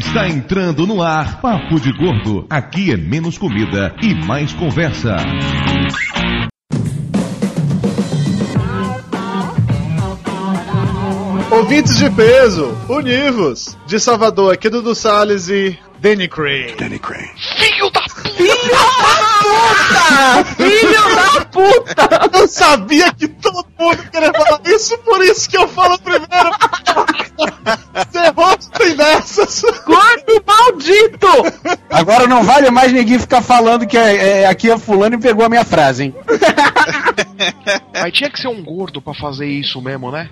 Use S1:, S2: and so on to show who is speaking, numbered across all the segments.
S1: Está entrando no ar Papo de Gordo. Aqui é menos comida e mais conversa.
S2: Ouvintes de peso, univos! De Salvador, aqui Dudu Salles e Danny Crane.
S3: Danny Crane.
S4: Filho da
S5: Filho da puta! Filho da puta!
S2: Eu sabia que todo mundo queria falar isso, por isso que eu falo primeiro. Você tem dessas.
S5: Gordo maldito!
S6: Agora não vale mais ninguém ficar falando que é, é, aqui é fulano e pegou a minha frase, hein?
S4: Mas tinha que ser um gordo pra fazer isso mesmo, né?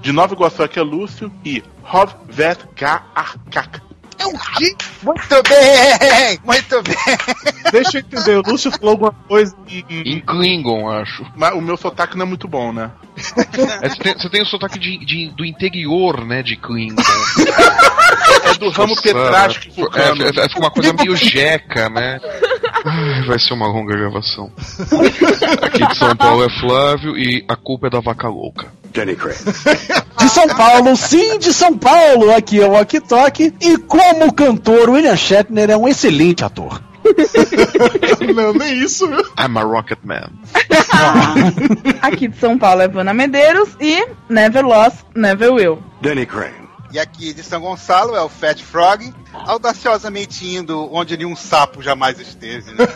S3: De Nova Iguaçu aqui é Lúcio e Hovvet K-A-K.
S4: É o quê?
S7: Muito bem! Muito bem!
S2: Deixa eu entender, o Lúcio falou alguma coisa em.
S4: Em Klingon, acho.
S3: Mas o meu sotaque não é muito bom, né?
S4: É, você, tem, você tem o sotaque de, de- do interior, né, de Klingon.
S3: É do ramo petrástico
S4: É, é, é, fica uma coisa meio jeca, né? Ai, vai ser uma longa gravação. Aqui de São Paulo é Flávio e a culpa é da vaca louca.
S3: Danny Crane.
S6: De São Paulo, sim, de São Paulo. Aqui é o Walkie Talkie. E como cantor, William Shatner é um excelente ator.
S2: Não, nem isso?
S4: I'm a Rocket Man.
S5: Aqui de São Paulo é Vana Medeiros e Never Lost, Never Will.
S3: Danny Crane.
S7: E aqui de São Gonçalo é o Fat Frog, audaciosamente indo onde nenhum sapo jamais esteve, né?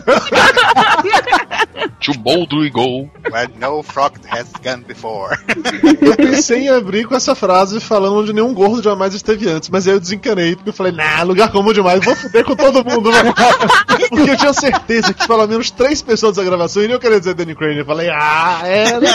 S4: To boldly go.
S7: Where no frog has gone before.
S2: Eu pensei em abrir com essa frase falando onde nenhum gordo jamais esteve antes, mas aí eu desencanei, porque eu falei, nah, lugar comum demais, vou fuder com todo mundo, velho. Porque eu tinha certeza que pelo menos três pessoas da gravação iriam querer dizer Danny Crane. Eu falei, ah, é. né?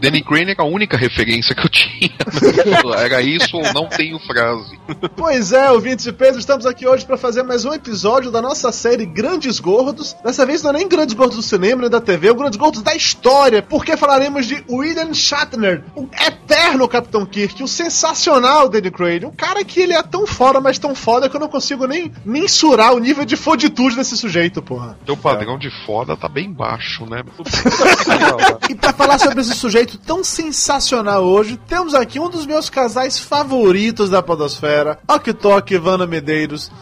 S4: Danny Crane era a única referência que eu tinha. Era isso ou não tenho frase.
S2: Pois é, ouvintes de peso, estamos aqui hoje para fazer mais um episódio da nossa série Grandes Gordos. Dessa vez não é nem Grandes Gordos do cinema nem da TV, é o Grandes Gordos da história, porque falaremos de William Shatner, o eterno Capitão Kirk, o sensacional Danny Crane, um cara que ele é tão foda, mas tão foda que eu não consigo nem mensurar o nível de foditude desse sujeito, porra.
S4: Teu padrão de foda tá bem baixo, né?
S2: E pra falar sobre esse sujeito tão sensacional hoje, temos aqui um dos meus casais favoritos da podosfera, Ok Tok e Ivana Medeiros.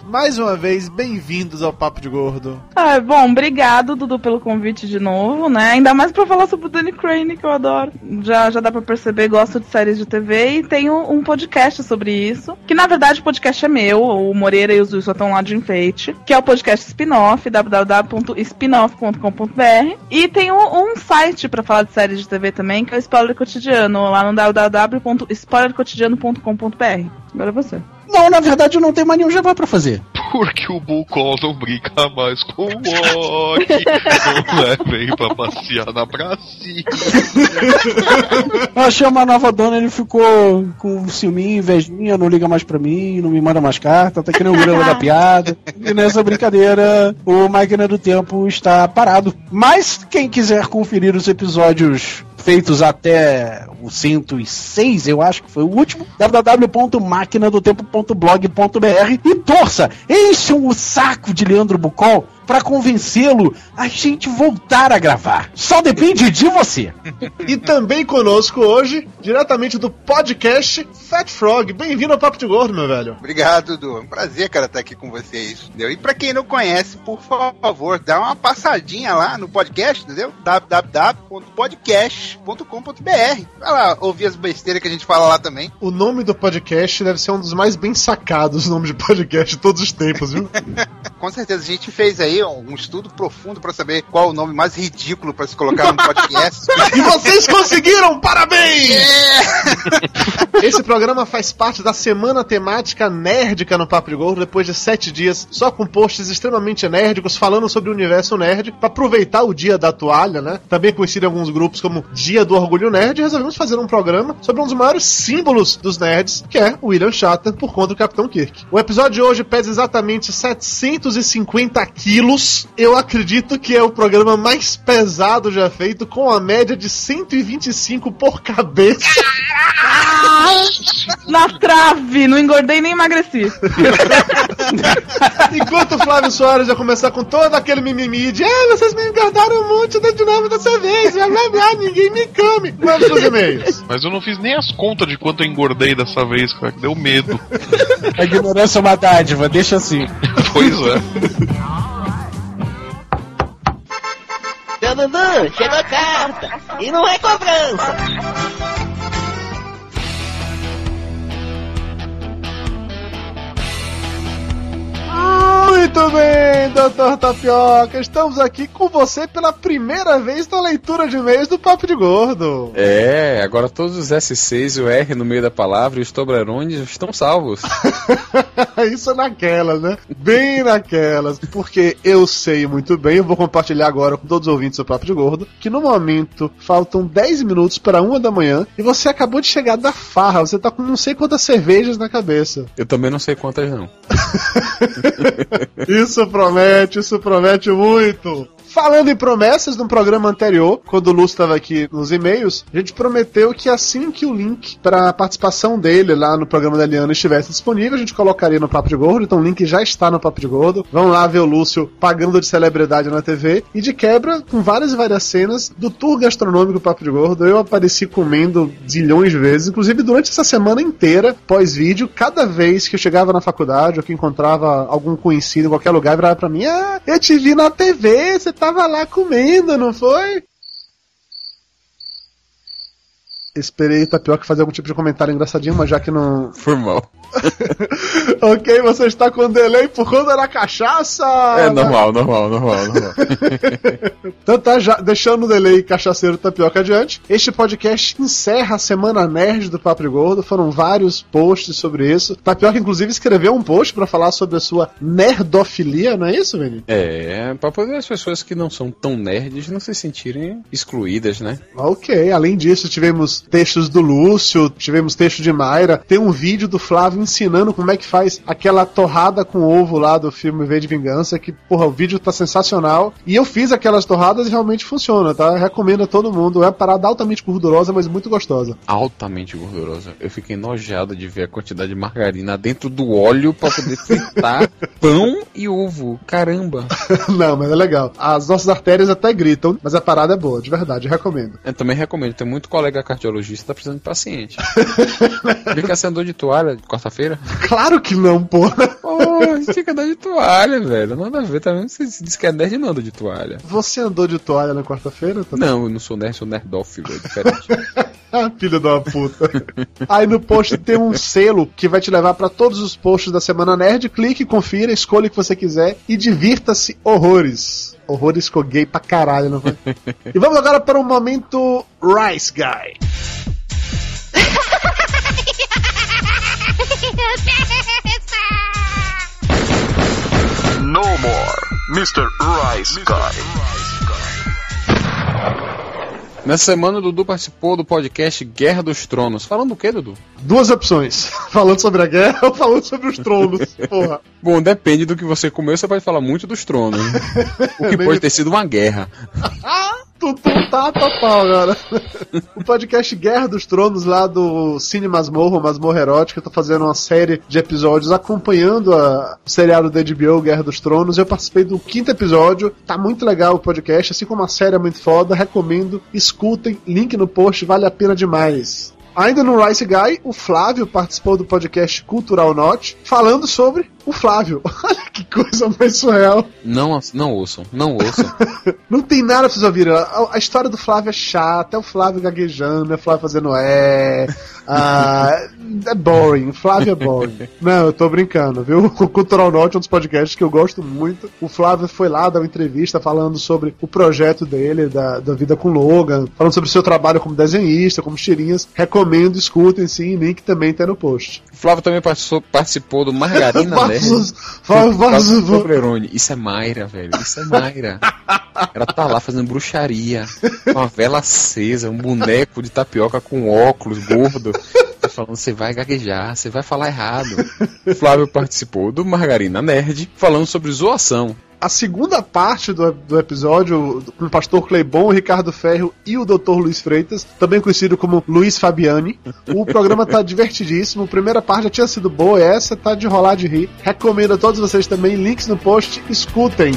S2: Mais uma vez, bem-vindos ao Papo de Gordo.
S5: Ah, bom, obrigado, Dudu, pelo convite de novo, né? Ainda mais pra falar sobre o Danny Crane, que eu adoro. Já, já dá pra perceber, gosto de séries de TV e tenho um podcast sobre isso. Que na verdade o podcast é meu, o Moreira e o Zui só estão lá de enfeite. Que é o podcast spin-off, www.spinoff.com.br. E tenho um site pra falar de séries de TV também, que é o Spoiler Cotidiano, lá no www.spoilercotidiano.com.br. Agora é você.
S6: Não, na verdade eu não tenho mais nenhum jabá pra fazer.
S4: Porque o Bucol não brinca mais com o Loki. Não levem pra passear na pracinha.
S6: Eu achei uma nova dona, ele ficou com ciúminho, invejinha, não liga mais pra mim, não me manda mais carta, tá que nem o grama da piada. E nessa brincadeira, o Máquina do Tempo está parado. Mas quem quiser conferir os episódios feitos até o 106, eu acho que foi o último, www.maquinadotempo.blog.br e torça, encham o saco de Leandro Bucol para convencê-lo a gente voltar a gravar. Só depende de você.
S2: E também conosco hoje, diretamente do podcast Fat Frog. Bem-vindo ao Papo de Gordo, meu velho.
S7: Obrigado, Dudu. É um prazer, cara, estar aqui com vocês. Entendeu? E pra quem não conhece, por favor, dá uma passadinha lá no podcast, entendeu? www.podcast.com.br. Vai lá ouvir as besteiras que a gente fala lá também.
S2: O nome do podcast deve ser um dos mais bem sacados nomes de podcast de todos os tempos, viu?
S7: Com certeza, a gente fez aí um estudo profundo pra saber qual o nome mais ridículo pra se colocar num podcast.
S2: E vocês conseguiram! Parabéns! Esse programa faz parte da semana temática nerdica no Papo de Gordo, depois de sete dias só com posts extremamente nerdicos falando sobre o universo nerd, pra aproveitar o dia da toalha, né? Também conhecido em alguns grupos como Dia do Orgulho Nerd, resolvemos fazer um programa sobre um dos maiores símbolos dos nerds, que é o William Shatner, por conta do Capitão Kirk. O episódio de hoje pesa exatamente 750 quilos. Eu acredito que é o programa mais pesado já feito, com a média de 125 por cabeça.
S5: Na trave, não engordei nem emagreci.
S2: Enquanto o Flávio Soares vai começar com todo aquele mimimi de ah, vocês me engordaram um monte de novo dessa vez, blá blá blá, ninguém me come. Vamos pros e-mails.
S4: Mas eu não fiz nem as contas de quanto eu engordei dessa vez, cara, que deu medo.
S6: A ignorância é uma dádiva, deixa assim.
S4: Pois é.
S8: Dudu, chegou a carta. E não é cobrança.
S2: Muito bem, doutor Tapioca, estamos aqui com você pela primeira vez na leitura de e-mails do Papo de Gordo.
S9: É, agora todos os S6 e o R no meio da palavra e os Toblerones estão salvos.
S2: Isso é naquelas, né? Bem naquelas. Porque eu sei muito bem, eu vou compartilhar agora com todos os ouvintes do Papo de Gordo, que no momento faltam 10 minutos para uma da manhã e você acabou de chegar da farra, você tá com não sei quantas cervejas na cabeça.
S9: Eu também não sei quantas não.
S2: Isso promete, isso promete muito. Falando em promessas, no programa anterior, quando o Lúcio estava aqui nos e-mails, a gente prometeu que assim que o link para a participação dele lá no programa da Eliana estivesse disponível, a gente colocaria no Papo de Gordo. Então o link já está no Papo de Gordo. Vão lá ver o Lúcio pagando de celebridade na TV. E de quebra, com várias e várias cenas do tour gastronômico do Papo de Gordo, eu apareci comendo zilhões de vezes. Inclusive durante essa semana inteira, pós-vídeo, cada vez que eu chegava na faculdade ou que encontrava algum conhecido em qualquer lugar, virava pra mim: Ah, eu te vi na TV, você tava lá comendo, não foi? Esperei Tapioca fazer algum tipo de comentário engraçadinho, mas já que não.
S9: Foi mal.
S2: ok, você está com delay por conta da cachaça!
S9: É normal, normal, normal, normal.
S2: Então tá, já, deixando o delay cachaceiro tapioca adiante. Este podcast encerra a semana nerd do Papo Gordo. Foram vários posts sobre isso. Tapioca, inclusive, escreveu um post para falar sobre a sua nerdofilia, não é isso, Vini?
S9: É, pra poder as pessoas que não são tão nerds não se sentirem excluídas, né?
S2: Ok, além disso, tivemos textos do Lúcio, tivemos texto de Mayra. Tem um vídeo do Flávio ensinando como é que faz aquela torrada com ovo lá do filme V de Vingança. Que, porra, o vídeo tá sensacional. E eu fiz aquelas torradas e realmente funciona, tá? Eu recomendo a todo mundo. É uma parada altamente gordurosa, mas muito gostosa.
S9: Altamente gordurosa. Eu fiquei nojado de ver a quantidade de margarina dentro do óleo pra poder fritar pão e ovo. Caramba.
S2: não, mas é legal. As nossas artérias até gritam, mas a parada é boa, de verdade, recomendo.
S9: Eu também recomendo. Tem muito colega cardiologista que tá precisando de paciente. Fica sem dor de toalha quarta-feira?
S2: Claro que não, porra.
S9: Pô, gente fica andando de toalha, velho. Nada a ver, tá vendo? Você diz que é nerd e não anda de toalha.
S2: Você andou de toalha na quarta-feira? Tá
S9: Não, eu não sou nerd, sou nerdófilo, é diferente.
S2: Filho da puta. Aí no post tem um selo que vai te levar pra todos os posts da Semana Nerd. Clique, confira, escolha o que você quiser e divirta-se horrores. Horrores ficou gay pra caralho, não foi? e vamos agora para o momento Rice Guy.
S3: No more, Mr. Rice Guy.
S9: Nessa semana, o Dudu participou do podcast Guerra dos Tronos. Falando do que, Dudu?
S2: Duas opções. Falando sobre a guerra ou falando sobre os tronos. Porra.
S9: Bom, depende do que você comeu, você pode falar muito dos tronos. o que pode ter sido uma guerra.
S2: Tudo tá total agora. O podcast Guerra dos Tronos lá do Cine Masmorra, Masmorra Erótica, tá fazendo uma série de episódios acompanhando a, o seriado da HBO Guerra dos Tronos. Eu participei do quinto episódio, tá muito legal o podcast, assim como a série é muito foda, recomendo, escutem, link no post, vale a pena demais. Ainda no Rice Guy, o Flávio participou do podcast Cultural Note, falando sobre o Flávio. Olha que coisa mais surreal.
S9: Não, não ouçam, não ouçam.
S2: Não tem nada pra vocês ouvirem. A, a história do Flávio é chata, é o Flávio gaguejando, é o Flávio fazendo é. ah, é boring. O Flávio é boring. Não, eu tô brincando, viu? O Cultural Note é um dos podcasts que eu gosto muito. O Flávio foi lá dar uma entrevista falando sobre o projeto dele, da, da vida com Logan, falando sobre o seu trabalho como desenhista, como tirinhas. Recomendo, escutem sim, link também tá no post.
S9: O Flávio também participou, participou do Margarina Nerd.
S2: Vazos, va- vazos, va-
S9: Toblerone. Isso é Mayra, velho. Isso é Mayra. Ela tá lá fazendo bruxaria. Com uma vela acesa, um boneco de tapioca com óculos gordo. Tá falando, você vai gaguejar, você vai falar errado. O Flávio participou do Margarina Nerd, falando sobre zoação.
S2: a segunda parte do, do episódio, com o pastor Cleibon, o Ricardo Ferro e o Dr. Luiz Freitas, também conhecido como Luiz Fabiani. O programa tá divertidíssimo. A primeira parte já tinha sido boa, essa tá de rolar de rir. Recomendo a todos vocês também, links no post, escutem.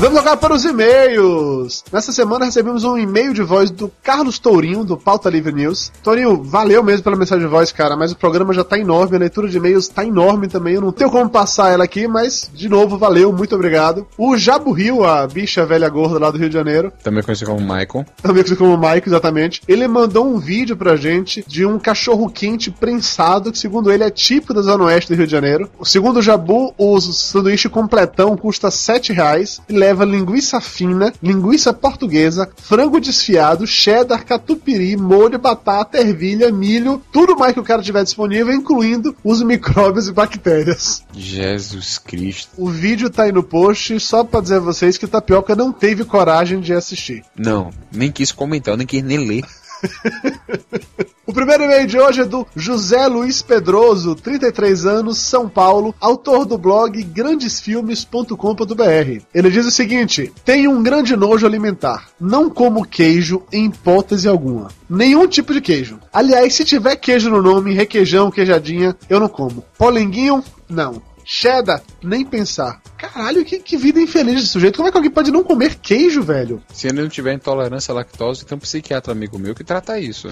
S2: Vamos agora para os e-mails. Nessa semana recebemos um e-mail de voz do Carlos Tourinho, do Pauta Livre News. Tourinho, valeu mesmo pela mensagem de voz, cara, mas o programa já tá enorme, a leitura de e-mails tá enorme também. Eu não tenho como passar ela aqui, mas, de novo, valeu, muito obrigado. O Jabu Rio, a bicha velha gorda lá do Rio de Janeiro,
S9: Também conhecido como Michael.
S2: também conhecido como Mike, exatamente. Ele mandou um vídeo pra gente de um cachorro quente prensado, que segundo ele é típico da Zona Oeste do Rio de Janeiro. Segundo o Jabu, o sanduíche completão custa 7 reais e leva linguiça fina, linguiça portuguesa, frango desfiado, cheddar, catupiry, molho, batata, ervilha, milho, tudo mais que o cara tiver disponível, incluindo os micróbios e bactérias.
S9: Jesus Cristo.
S2: O vídeo tá aí no post, só pra dizer a vocês que o Tapioca não teve coragem de assistir.
S9: Não, nem quis comentar, nem quis nem ler.
S2: O primeiro e-mail de hoje é do José Luiz Pedroso, 33 anos, São Paulo, autor do blog grandesfilmes.com.br. Ele diz o seguinte: Tenho um grande nojo alimentar. Não como queijo em hipótese alguma. Nenhum tipo de queijo. Aliás, se tiver queijo no nome, requeijão, queijadinha, eu não como. Polenguinho, não. Cheddar, nem pensar. Caralho, que, que vida infeliz desse sujeito. Como é que alguém pode não comer queijo, velho?
S9: Se ele não tiver intolerância à lactose, tem um psiquiatra amigo meu que trata isso.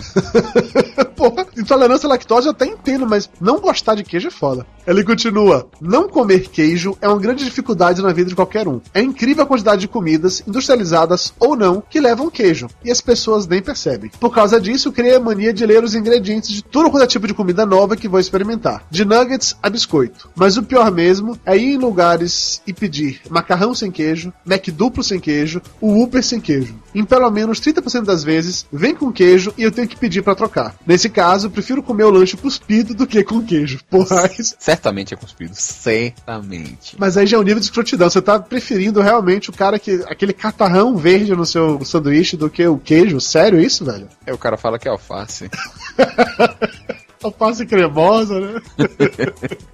S2: Porra, intolerância à lactose eu até entendo, mas não gostar de queijo é foda. Ele continua: Não comer queijo é uma grande dificuldade na vida de qualquer um. É incrível a quantidade de comidas, industrializadas ou não, que levam queijo, e as pessoas nem percebem. Por causa disso, criei a mania de ler os ingredientes de tudo quanto é tipo de comida nova que vou experimentar. De nuggets a biscoito. Mas o pior mesmo é ir em lugares e pedir macarrão sem queijo, Mac duplo sem queijo, o Uber sem queijo. Em pelo menos 30% das vezes, vem com queijo e eu tenho que pedir pra trocar. Nesse caso, prefiro comer o lanche cuspido do que com queijo. Porra, isso-
S9: Certamente é cuspido. Certamente.
S2: mas aí já é um nível de escrotidão. Você tá preferindo realmente o cara que. aquele catarrão verde no seu sanduíche do que o queijo? Sério isso, velho?
S9: Aí o cara fala que é alface.
S2: Alface cremosa, né?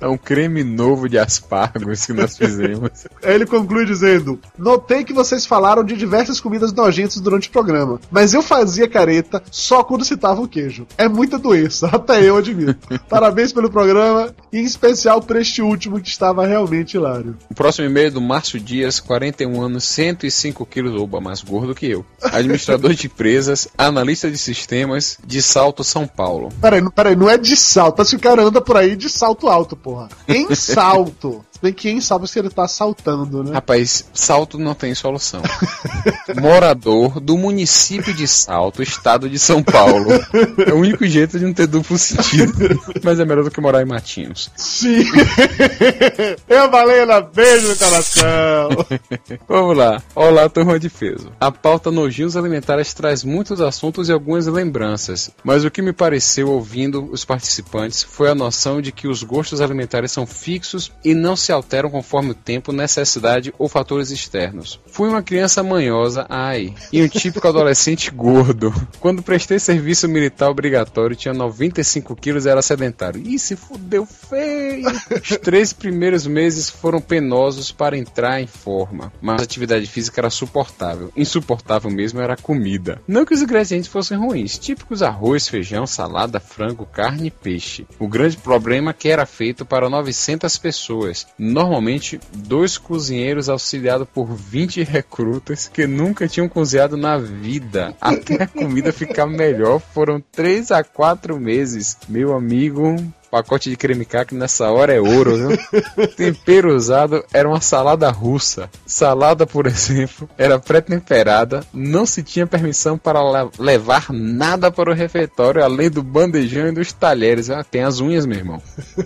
S9: É um creme novo de aspargos que nós fizemos.
S2: Aí ele conclui dizendo: Notei que vocês falaram de diversas comidas nojentas durante o programa, mas eu fazia careta só quando citava o queijo. É muita doença, até eu admito. Parabéns pelo programa, e em especial por este último que estava realmente hilário.
S9: O próximo e-mail é do Márcio Dias, 41 anos, 105 quilos, oba, mais gordo que eu. Administrador de empresas, analista de sistemas, de Salto, São Paulo.
S2: Peraí, peraí, não é de salto, mas que o cara anda por aí de salto alto, porra. Em salto. Bem que em salto se ele tá saltando, né?
S9: Rapaz, Salto não tem solução. Morador do município de Salto, estado de São Paulo. É o único jeito de não ter duplo sentido. Mas é melhor do que morar em Matinhos.
S2: Sim. Eu Valena, beijo no coração.
S9: Vamos lá. Olá, turma de peso. A pauta Nojios Alimentares traz muitos assuntos e algumas lembranças, mas o que me pareceu ouvindo os participantes foi a noção de que os gostos alimentares são fixos e não se alteram conforme o tempo, necessidade ou fatores externos. Fui uma criança manhosa, ai, e um típico adolescente gordo. Quando prestei serviço militar obrigatório, tinha 95 quilos e era sedentário. Ih, se fudeu feio! Os três primeiros meses foram penosos para entrar em forma, mas a atividade física era suportável. Insuportável mesmo era a comida. Não que os ingredientes fossem ruins, típicos arroz, feijão, salada, frango, carne e peixe. O grande problema é que era feito para 900 pessoas, normalmente dois cozinheiros auxiliados por 20 recrutas que nunca tinham cozinhado na vida. Até a comida ficar melhor foram 3 a 4 meses. Meu amigo, pacote de creme caqui nessa hora é ouro, viu? Tempero usado era uma salada russa. Salada, por exemplo, era pré-temperada, não se tinha permissão para le- levar nada para o refeitório, além do bandejão e dos talheres. Ah, tem as unhas, meu irmão.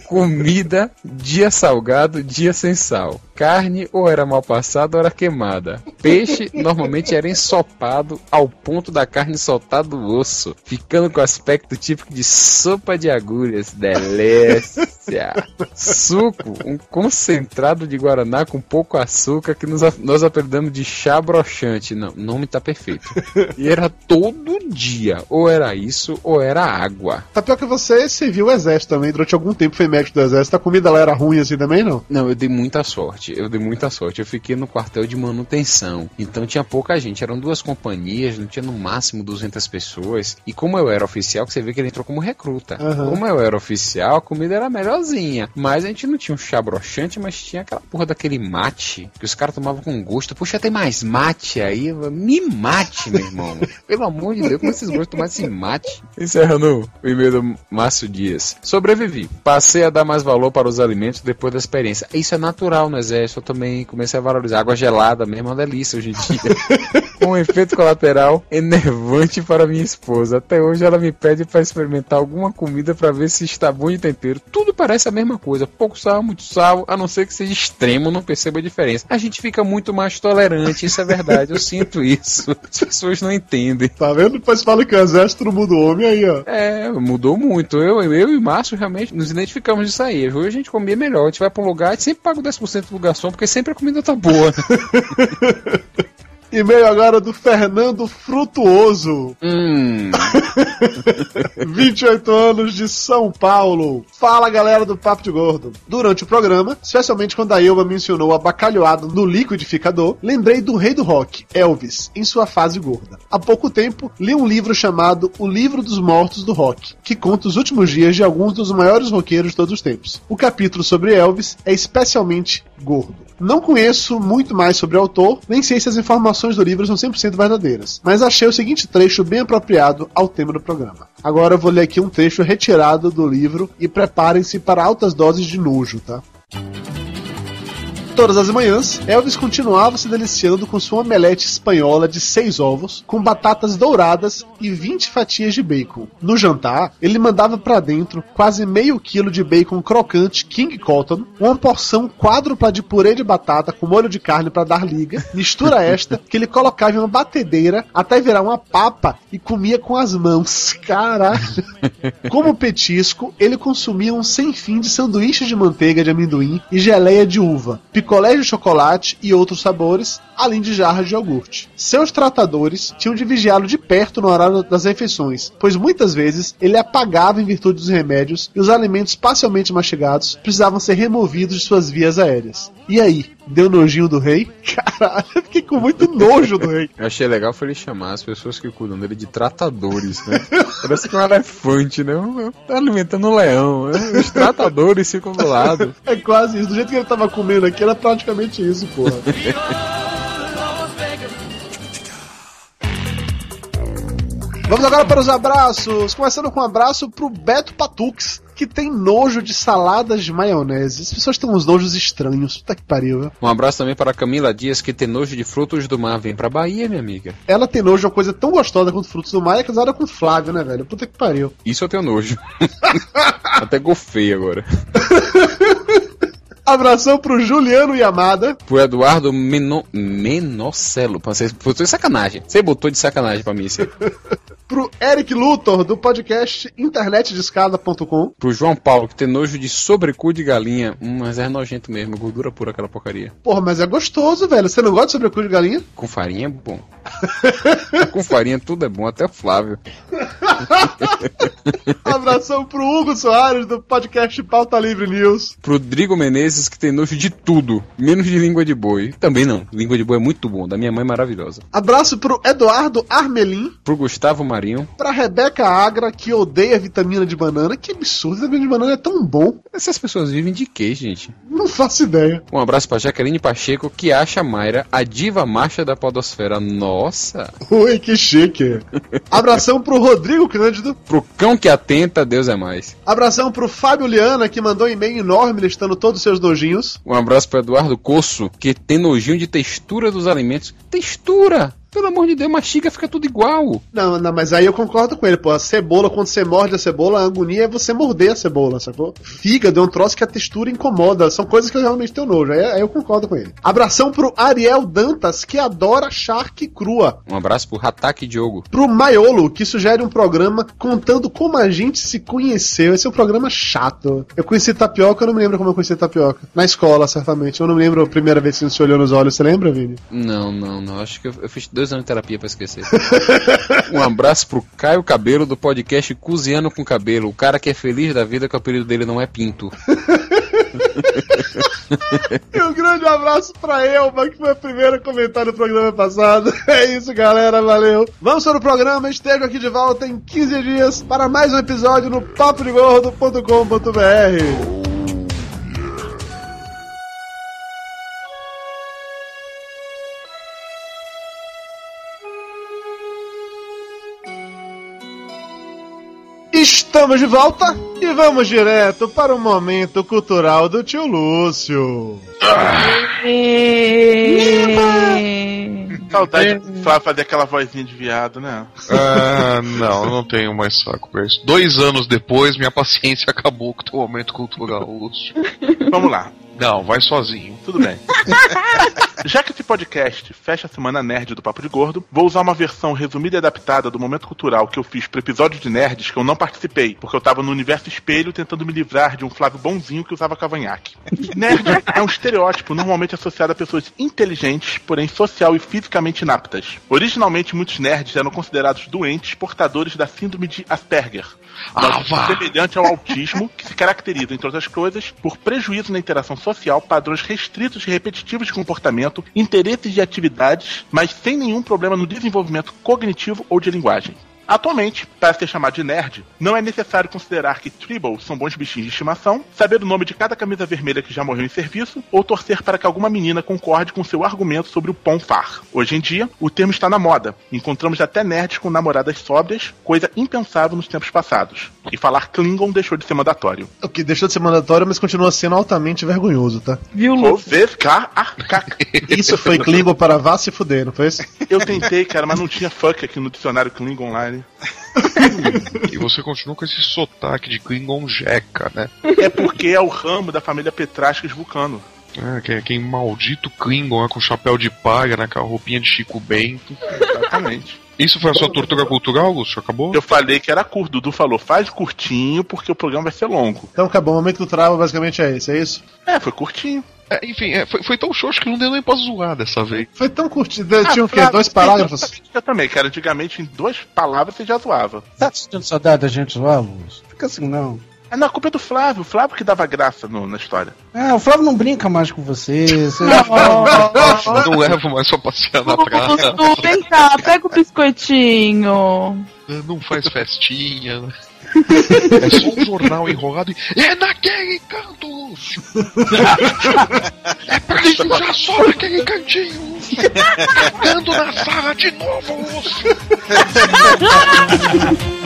S9: Comida, dia salgado, dia sem sal. Carne ou era mal passada ou era queimada. Peixe normalmente era ensopado ao ponto da carne soltar do osso, ficando com aspecto típico de sopa de agulhas. Delícia. Suco, um concentrado de Guaraná com pouco açúcar que nos, nós aprendemos de chá broxante. Não, o nome tá perfeito. E era todo dia. Ou era isso, ou era água.
S2: Tá pior que você serviu o exército também. Durante algum tempo foi médico do exército. A comida lá era ruim assim também, não?
S9: Não, eu dei muita sorte. Eu dei muita sorte. Eu fiquei no quartel de manutenção. Então tinha pouca gente. Eram duas companhias, não tinha no máximo 200 pessoas. E como eu era oficial, que você vê que ele entrou como recruta.
S2: Aham.
S9: Como eu era oficial, a comida era melhorzinha. Mas a gente não tinha um chá broxante, mas tinha aquela porra daquele mate que os caras tomavam com gosto. Puxa, tem mais mate aí? Me mate, meu irmão. Pelo amor de Deus, como esses gostos tomar esse mate? Encerrando o e-mail do Márcio Dias. Sobrevivi. Passei a dar mais valor para os alimentos depois da experiência. Isso é natural no exército. Eu também comecei a valorizar. Água gelada mesmo é uma delícia hoje em dia. Com um efeito colateral enervante para minha esposa. Até hoje ela me pede para experimentar alguma comida para ver se está bom de tempero. Tudo parece a mesma coisa. Pouco sal, muito sal, a não ser que seja extremo, não perceba a diferença. A gente fica muito mais tolerante, isso é verdade. Eu sinto isso. As pessoas não entendem.
S2: Tá vendo? Depois fala que o exército o homem aí, ó.
S9: É, mudou muito. Eu, eu e Márcio realmente nos identificamos disso aí. Hoje a gente comia melhor. A gente vai pra um lugar, gente sempre paga o 10% do garçom, porque sempre a comida tá boa.
S2: E-mail agora do Fernando Frutuoso.
S9: hum.
S2: 28 anos de São Paulo. Fala galera do Papo de Gordo. Durante o programa, especialmente quando a Elba mencionou abacalhoado no liquidificador, lembrei do rei do rock, Elvis, em sua fase gorda. Há pouco tempo, li um livro chamado O Livro dos Mortos do Rock, que conta os últimos dias de alguns dos maiores roqueiros de todos os tempos. O capítulo sobre Elvis é especialmente gordo. Não conheço muito mais sobre o autor, nem sei se as informações do livro são 100% verdadeiras, mas achei o seguinte trecho bem apropriado ao tema do programa. Agora eu vou ler aqui um trecho retirado do livro e preparem-se para altas doses de nojo, tá? Todas as manhãs, Elvis continuava se deliciando com sua omelete espanhola de seis ovos, com batatas douradas e 20 fatias de bacon. No jantar, ele mandava pra dentro quase meio quilo de bacon crocante King Cotton, uma porção quádrupla de purê de batata com molho de carne para dar liga, mistura esta que ele colocava em uma batedeira até virar uma papa e comia com as mãos. Caralho! Como petisco, ele consumia um sem fim de sanduíches de manteiga de amendoim e geleia de uva, picolé de chocolate e outros sabores, além de jarras de iogurte. Seus tratadores tinham de vigiá-lo de perto no horário das refeições, pois muitas vezes ele apagava em virtude dos remédios e os alimentos parcialmente mastigados precisavam ser removidos de suas vias aéreas. E aí, deu nojinho do rei? Caralho, eu fiquei com muito nojo do rei.
S9: Eu achei legal foi ele chamar as pessoas que cuidam dele de tratadores, né? Parece que é um elefante, né? Tá alimentando um leão. né? Os tratadores ficam do lado.
S2: É quase isso. Do jeito que ele tava comendo aqui, era praticamente isso, porra. Vamos agora para os abraços. Começando com um abraço pro Beto Patux, que tem nojo de saladas de maionese. As pessoas têm uns nojos estranhos. Puta que pariu, viu?
S9: Um abraço também para Camila Dias, que tem nojo de frutos do mar. Vem pra Bahia, minha amiga.
S2: Ela tem nojo de uma coisa tão gostosa quanto frutos do mar é casada com o Flávio, né, velho? Puta que pariu.
S9: Isso eu tenho nojo. Até gofei agora.
S2: Abração pro Juliano Yamada.
S9: Pro Eduardo Meno... Menocelo. Você botou de sacanagem. Você botou de sacanagem pra mim isso aí.
S2: Pro Eric Luthor, do podcast internetdescada.com.
S9: Pro João Paulo, que tem nojo de sobrecu de galinha. Hum, mas é nojento mesmo. Gordura pura aquela porcaria.
S2: Porra, mas é gostoso, velho. Você não gosta de sobrecu de galinha?
S9: Com farinha é bom. Com farinha tudo é bom, até o Flávio.
S2: Abração pro Hugo Soares, do podcast Pauta Livre News.
S9: Pro Drigo Menezes, que tem nojo de tudo, menos de língua de boi. Também não, língua de boi é muito bom, da minha mãe maravilhosa.
S2: Abraço pro Eduardo Armelin.
S9: Pro Gustavo Marinho.
S2: Pra Rebeca Agra, que odeia vitamina de banana. Que absurdo, vitamina de banana é tão bom.
S9: Essas pessoas vivem de quê, gente?
S2: Não faço ideia.
S9: Um abraço pra Jaqueline Pacheco, que acha a Mayra a diva marcha da podosfera. Nossa!
S2: Ui, que chique. Abração pro Rodrigo Cândido.
S9: Pro cão que atenta, Deus é mais.
S2: Abração pro Fábio Liana, que mandou um e-mail enorme listando todos os seus nojinhos.
S9: Um abraço pro Eduardo Coço, que tem nojinho de textura dos alimentos. Textura! Pelo amor de Deus, mastiga, fica tudo igual.
S2: Não, não, mas aí eu concordo com ele, pô. A cebola, quando você morde a cebola, a agonia é você morder a cebola, sacou? Fígado é um troço que a textura incomoda. São coisas que eu realmente tenho nojo. Aí, aí eu concordo com ele. Abração pro Ariel Dantas, que adora charque crua.
S9: Um abraço pro Hataki Diogo.
S2: Pro Maiolo, que sugere um programa contando como a gente se conheceu. Esse é um programa chato. Eu conheci tapioca, eu não me lembro como eu conheci tapioca. Na escola, certamente. Eu não me lembro a primeira vez que a gente se olhou nos olhos. Você lembra, Vini?
S9: Não, não, não. Acho que eu, eu fiz dois anos de terapia pra esquecer. um abraço pro Caio Cabelo do podcast Cozinhando com Cabelo. O cara que é feliz da vida que o apelido dele não é Pinto.
S2: E um grande abraço pra Elma, que foi a primeira comentar no programa passado. É isso, galera. Valeu. Vamos para o programa. Esteja aqui de volta em 15 dias para mais um episódio no papodegordo.com.br. Estamos de volta e vamos direto para o momento cultural do tio Lúcio.
S3: Saudade de fazer aquela vozinha de viado, né?
S4: Ah, não, eu não tenho mais saco pra isso. Dois anos depois, minha paciência acabou com o teu momento cultural, Lúcio.
S3: Vamos lá.
S4: Não, vai sozinho.
S3: Tudo bem. Já que esse podcast fecha a semana nerd do Papo de Gordo, vou usar uma versão resumida e adaptada do momento cultural que eu fiz pro episódio de nerds que eu não participei, porque eu tava no universo espelho tentando me livrar de um Flávio bonzinho que usava cavanhaque. Nerd é um estereótipo normalmente associado a pessoas inteligentes, porém social e fisicamente inaptas. Originalmente, muitos nerds eram considerados doentes portadores da síndrome de Asperger.
S4: Ah, vá.
S3: semelhante ao autismo, que se caracteriza, entre outras coisas, por prejuízo na interação social, padrões restritos e repetitivos de comportamento, interesses e atividades, mas sem nenhum problema no desenvolvimento cognitivo ou de linguagem. Atualmente, para ser chamado de nerd, não é necessário considerar que tribbles são bons bichinhos de estimação, saber o nome de cada camisa vermelha que já morreu em serviço, ou torcer para que alguma menina concorde com seu argumento sobre o pão far. Hoje em dia, o termo está na moda. Encontramos até nerds com namoradas sóbrias, coisa impensável nos tempos passados. E falar Klingon deixou de ser mandatório.
S2: O que deixou de ser mandatório, mas continua sendo altamente vergonhoso, tá?
S5: Viu, Lúcio?
S2: Isso foi Klingon para vá se fuder, não foi isso?
S3: Eu tentei, cara, mas não tinha fuck aqui no dicionário Klingon online.
S4: E você continua com esse sotaque de Klingon Jeca, né?
S3: É porque é o ramo da família Petrascas Vulcano.
S4: Ah, que, quem maldito Klingon é com chapéu de palha, né? Com a roupinha de Chico Bento.
S3: Exatamente.
S4: Isso foi a sua tortura cultural, Lúcio? Acabou?
S3: Eu falei que era curto. Dudu falou, faz curtinho porque o programa vai ser longo.
S2: Então acabou, o momento cultural basicamente é esse, é isso?
S3: É, foi curtinho.
S4: É, enfim, é, foi, foi tão xoxo que não deu nem pra zoar dessa vez.
S2: Foi tão curtido, tinha o quê? Dois parágrafos?
S3: Eu também, cara. Antigamente, em duas palavras você já zoava.
S6: Tá sentindo saudade da gente zoar, Lúcio? Fica assim, não.
S3: Ah, não, a culpa é do Flávio. O Flávio que dava graça no- na história.
S6: É, o Flávio não brinca mais com você. você...
S4: Não levo mais pra passear na praia.
S5: Vem cá, pega o biscoitinho.
S4: Não faz festinha, né? É só um jornal enrolado e. É naquele canto! É pra sujar só naquele cantinho, Lúcio! Ando na sala de novo,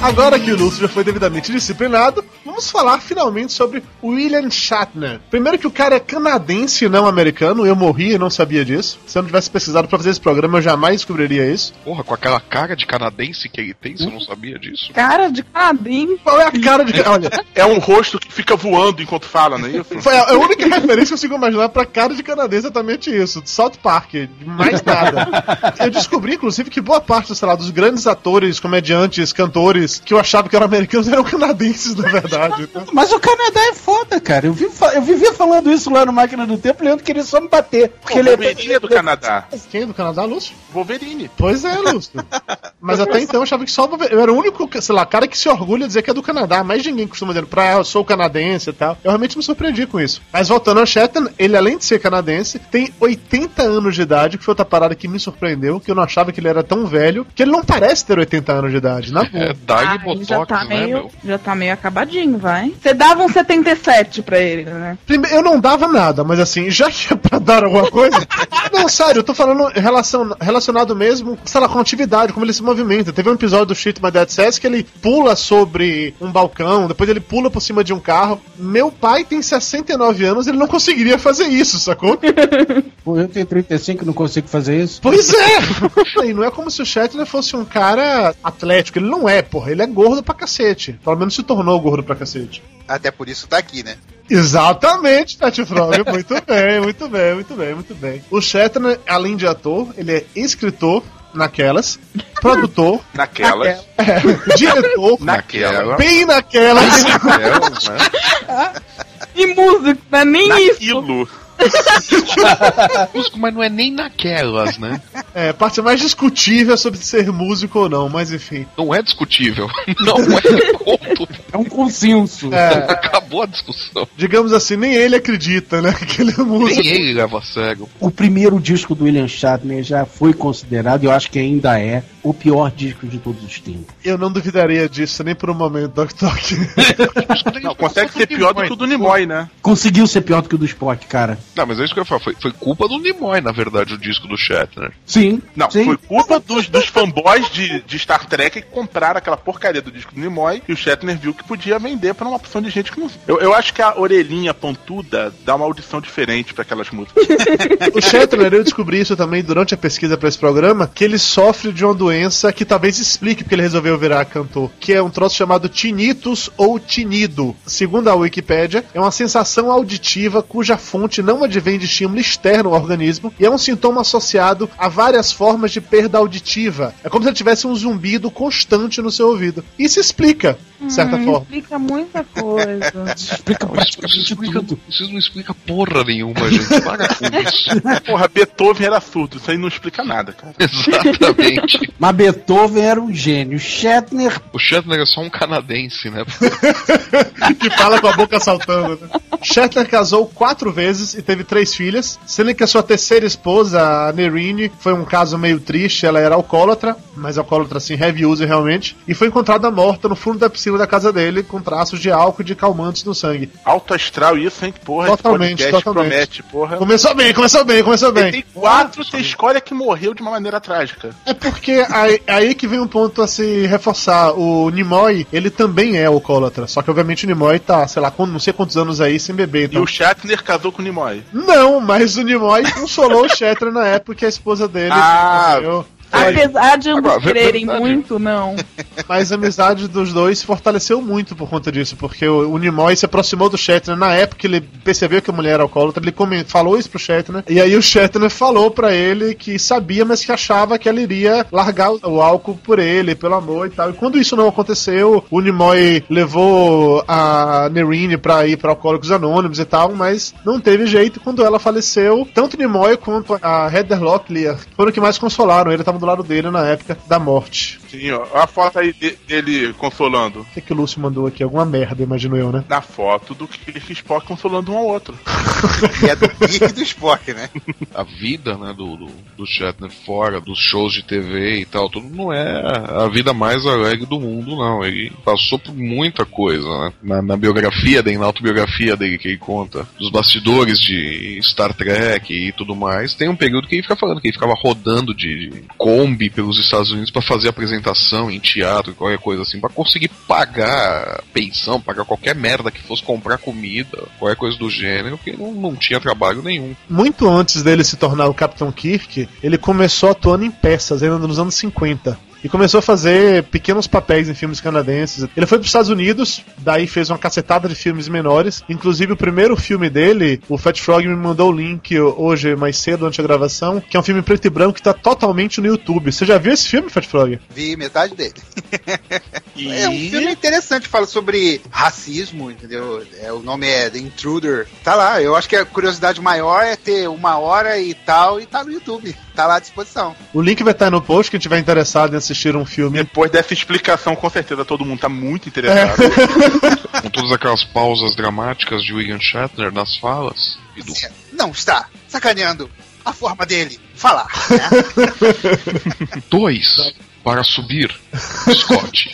S2: Agora que o Lúcio já foi devidamente disciplinado, vamos falar finalmente sobre William Shatner. Primeiro que o cara é canadense e não americano, eu morri e não sabia disso. Se eu não tivesse pesquisado pra fazer esse programa, eu jamais descobriria isso.
S4: Porra, com aquela cara de canadense que ele tem, você não sabia disso?
S5: Cara de cadinho.
S2: Qual é a cara de. Olha,
S3: É um rosto que fica voando enquanto fala, não é isso?
S2: foi a única referência que eu consigo imaginar pra cara de canadense é exatamente isso. South Park, mais nada. Eu descobri, inclusive, que boa parte, sei lá, dos grandes atores, comediantes, cantores que eu achava que eram americanos eram canadenses, na verdade. Então,
S6: Mas o Canadá é foda, cara. Eu, eu vivia falando isso lá no Máquina do Tempo, o Leandro queria só me bater. Porque
S3: O
S6: ele
S3: Wolverine é do Canadá.
S2: Quem é do Canadá, Lúcio?
S3: Wolverine.
S2: Pois é, Lúcio. Mas até então eu achava que só o Wolverine- eu era o único, sei lá, cara que se orgulha de dizer que é do Canadá. Mais ninguém costuma dizer, pra eu sou canadense e tal. Eu realmente me surpreendi com isso. Mas voltando ao Shatner, ele além de ser canadense, tem 80 anos de idade, que foi outra parada que me surpreendeu, que eu não achava que ele era tão velho, que ele não parece ter 80 anos de idade, na boa.
S4: É, dá-lhe
S5: Ah, ele já
S4: botox,
S5: tá,
S4: né,
S5: meio,
S4: meu?
S5: já tá meio acabadinho, vai. Você dava um 77 pra ele, né?
S2: Primeiro, eu não dava nada, mas assim, já que é pra dar alguma coisa. não, sério, eu tô falando relação, relacionado mesmo, sei lá, com atividade, como ele se movimenta. Teve um episódio do Shit My Dad Says que ele pula sobre um balcão, depois ele pula por cima de um carro. Meu pai tem 69 anos, ele não conseguiria fazer isso, sacou?
S6: Pô, eu tenho 35 e não consigo fazer isso.
S2: Pois é! e não é como se o Shatner fosse um cara atlético. Ele não é, porra. Ele é gordo pra cacete. Pelo menos se tornou gordo pra cacete.
S7: Até por isso tá aqui, né?
S2: Exatamente, Pet Frog. Muito bem, muito bem, muito bem, muito bem. O Shatner, além de ator, ele é escritor naquelas, produtor,
S3: Naquelas.
S2: é, diretor,
S3: Naquela.
S2: bem naquelas.
S3: Naquelas, né?
S5: E música, não é nem isso.
S4: Músico, mas não é nem naquelas, né?
S2: É, a parte mais discutível é sobre ser músico ou não, mas enfim.
S4: Não é discutível. Não é ponto.
S6: É um consenso.
S2: É,
S4: Acabou a discussão.
S2: digamos assim, nem ele acredita, né? Que ele é músico.
S4: Nem ele leva sério.
S6: O primeiro disco do William Shatner já foi considerado, e eu acho que ainda é, o pior disco de todos os tempos.
S2: Eu não duvidaria disso nem por um momento, Doc Toque.
S3: Não, consegue ser pior do que o do Nimoy, né?
S6: Conseguiu ser pior do que o do Spock, cara.
S4: Não, mas é isso que eu ia falar. Foi, foi culpa do Nimoy, na verdade, o disco do Shatner.
S6: Sim.
S3: Não,
S6: sim.
S3: foi culpa dos, dos fanboys de, de Star Trek que compraram aquela porcaria do disco do Nimoy e o Shatner viu que podia vender pra uma opção de gente que não. Eu, eu acho que a orelhinha pontuda dá uma audição diferente pra aquelas músicas.
S2: O Shatner, eu descobri isso também durante a pesquisa para esse programa, que ele sofre de uma doença que talvez explique porque ele resolveu virar cantor, que é um troço chamado tinnitus ou tinido. Segundo a Wikipédia, é uma sensação auditiva cuja fonte não advém de estímulo externo ao organismo e é um sintoma associado a várias formas de perda auditiva. É como se ele tivesse um zumbido constante no seu ouvido. Isso explica, de certa
S5: Hum,
S2: forma.
S5: Explica muita coisa.
S6: Explica
S4: isso, isso
S6: praticamente
S4: explica,
S6: tudo.
S4: isso não explica porra nenhuma, gente. Para com isso.
S3: Porra, Beethoven era surdo, isso aí não explica nada, cara.
S4: Exatamente.
S6: Mas Beethoven era um gênio. Shatner,
S4: O Shatner é só um canadense, né?
S2: que fala com a boca saltando. Né? Shatner casou quatro vezes e teve três filhas, sendo que a sua terceira esposa, a Nerine, foi um caso meio triste. Ela era alcoólatra, mas alcoólatra assim, heavy user realmente, e foi encontrada morta no fundo da piscina da casa dele com traços de álcool e de calmantes no sangue.
S3: Alto astral isso, hein? Porra,
S2: Totalmente,
S3: esse
S2: totalmente.
S3: promete, porra.
S2: Começou bem, começou bem, começou bem.
S3: Tem quatro, você escolhe que morreu de uma maneira trágica.
S2: É porque aí, aí que vem um ponto a se reforçar. O Nimoy, ele também é alcoólatra. Só que obviamente o Nimoy tá, sei lá, com não sei quantos anos aí sem beber.
S3: E
S2: Então...
S3: o Shatner casou com o Nimoy.
S2: Não, mas o Nimoy consolou o Shatner na época que a esposa dele
S3: Ah,
S2: morreu.
S5: Apesar de ambos
S4: Agora,
S5: quererem
S4: verdade.
S5: muito, não.
S2: Mas a amizade dos dois se fortaleceu muito por conta disso, porque o, o Nimoy se aproximou do Shatner na época que ele percebeu que a mulher era alcoólatra, ele falou isso pro Shatner, e aí o Shatner falou pra ele que sabia, mas que achava que ela iria largar o, álcool por ele, pelo amor e tal. E quando isso não aconteceu, o Nimoy levou a Nerine pra ir pra Alcoólicos Anônimos e tal, mas não teve jeito. Quando ela faleceu, tanto o Nimoy quanto a Heather Locklear foram que mais consolaram. Ele tava do lado dele na época da morte.
S3: Sim, ó. Olha a foto aí de- dele consolando.
S2: O que, que o Lúcio mandou aqui? Alguma merda, imagino eu, né?
S3: Na foto do Kirk e Spock consolando um ao outro.
S7: E é do Kirk e do Spock, né?
S4: A vida, né, do, do, do Shatner fora, dos shows de TV e tal, tudo não é a vida mais alegre do mundo, não. Ele passou por muita coisa, né? Na, na biografia dele, na autobiografia dele que ele conta, dos bastidores de Star Trek e tudo mais, tem um período que ele fica falando que ele ficava rodando de, de Kombi pelos Estados Unidos pra fazer em teatro, qualquer coisa assim, pra conseguir pagar pensão, pagar qualquer merda que fosse comprar comida, qualquer coisa do gênero, porque não, não tinha trabalho nenhum.
S2: Muito antes dele se tornar o Capitão Kirk, ele começou atuando em peças, ainda nos anos 50. E começou a fazer pequenos papéis em filmes canadenses. Ele foi para os Estados Unidos, daí fez uma cacetada de filmes menores. Inclusive, o primeiro filme dele, o Fat Frog me mandou o link hoje, mais cedo, antes da gravação, que é um filme preto e branco que tá totalmente no YouTube. Você já viu esse filme, Fat Frog?
S7: Vi metade dele.
S3: E
S7: É um filme interessante, fala sobre racismo, entendeu? É, o nome é The Intruder. Tá lá, eu acho que a curiosidade maior é ter uma hora e tal, e tá no YouTube. Tá lá à disposição.
S2: O link vai estar no post, quem tiver interessado em assistir um filme.
S3: depois dessa explicação, com certeza todo mundo tá muito interessado.
S4: com todas aquelas pausas dramáticas de William Shatner nas falas. E do...
S7: Não está sacaneando a forma dele falar. Né?
S4: Dois. Para subir, Scott.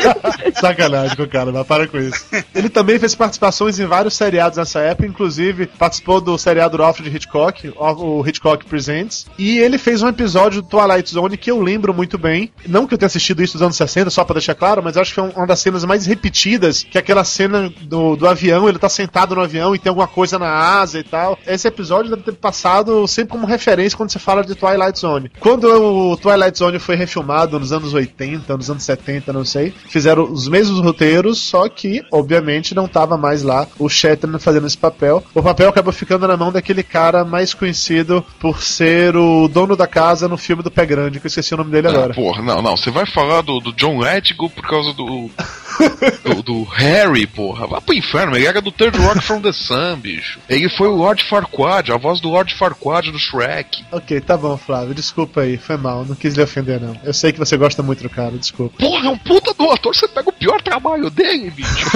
S2: Sacanagem com o cara, mas para com isso. Ele também fez participações em vários seriados nessa época, inclusive participou do seriado do Alfred Hitchcock, o Hitchcock Presents, e ele fez um episódio do Twilight Zone que eu lembro muito bem. Não que eu tenha assistido isso nos anos 60, só pra deixar claro, mas acho que foi uma das cenas mais repetidas, que é aquela cena do, do avião, ele tá sentado no avião e tem alguma coisa na asa e tal. Esse episódio deve ter passado sempre como referência quando você fala de Twilight Zone. Quando o Twilight Zone foi refilmado nos anos 80, nos anos 70, não sei, fizeram os mesmos roteiros, só que, obviamente, não tava mais lá o Shatner fazendo esse papel. O papel acabou ficando na mão daquele cara mais conhecido por ser o dono da casa no filme do Pé Grande, que eu esqueci o nome dele
S4: Ah,
S2: agora.
S4: porra, não, não. Você vai falar do, do John Lithgow por causa do, do. do Harry, porra. Vá pro inferno, ele era do Third Rock from the Sun, bicho. Ele foi o Lord Farquaad, a voz do Lord Farquaad do Shrek.
S2: Ok, tá bom, Flávio. Desculpa aí, foi mal. Não quis lhe ofender, não. Eu sei que você gosta muito do cara, desculpa.
S4: Porra, é um puta do ator, você pega o pior trabalho dele, bicho.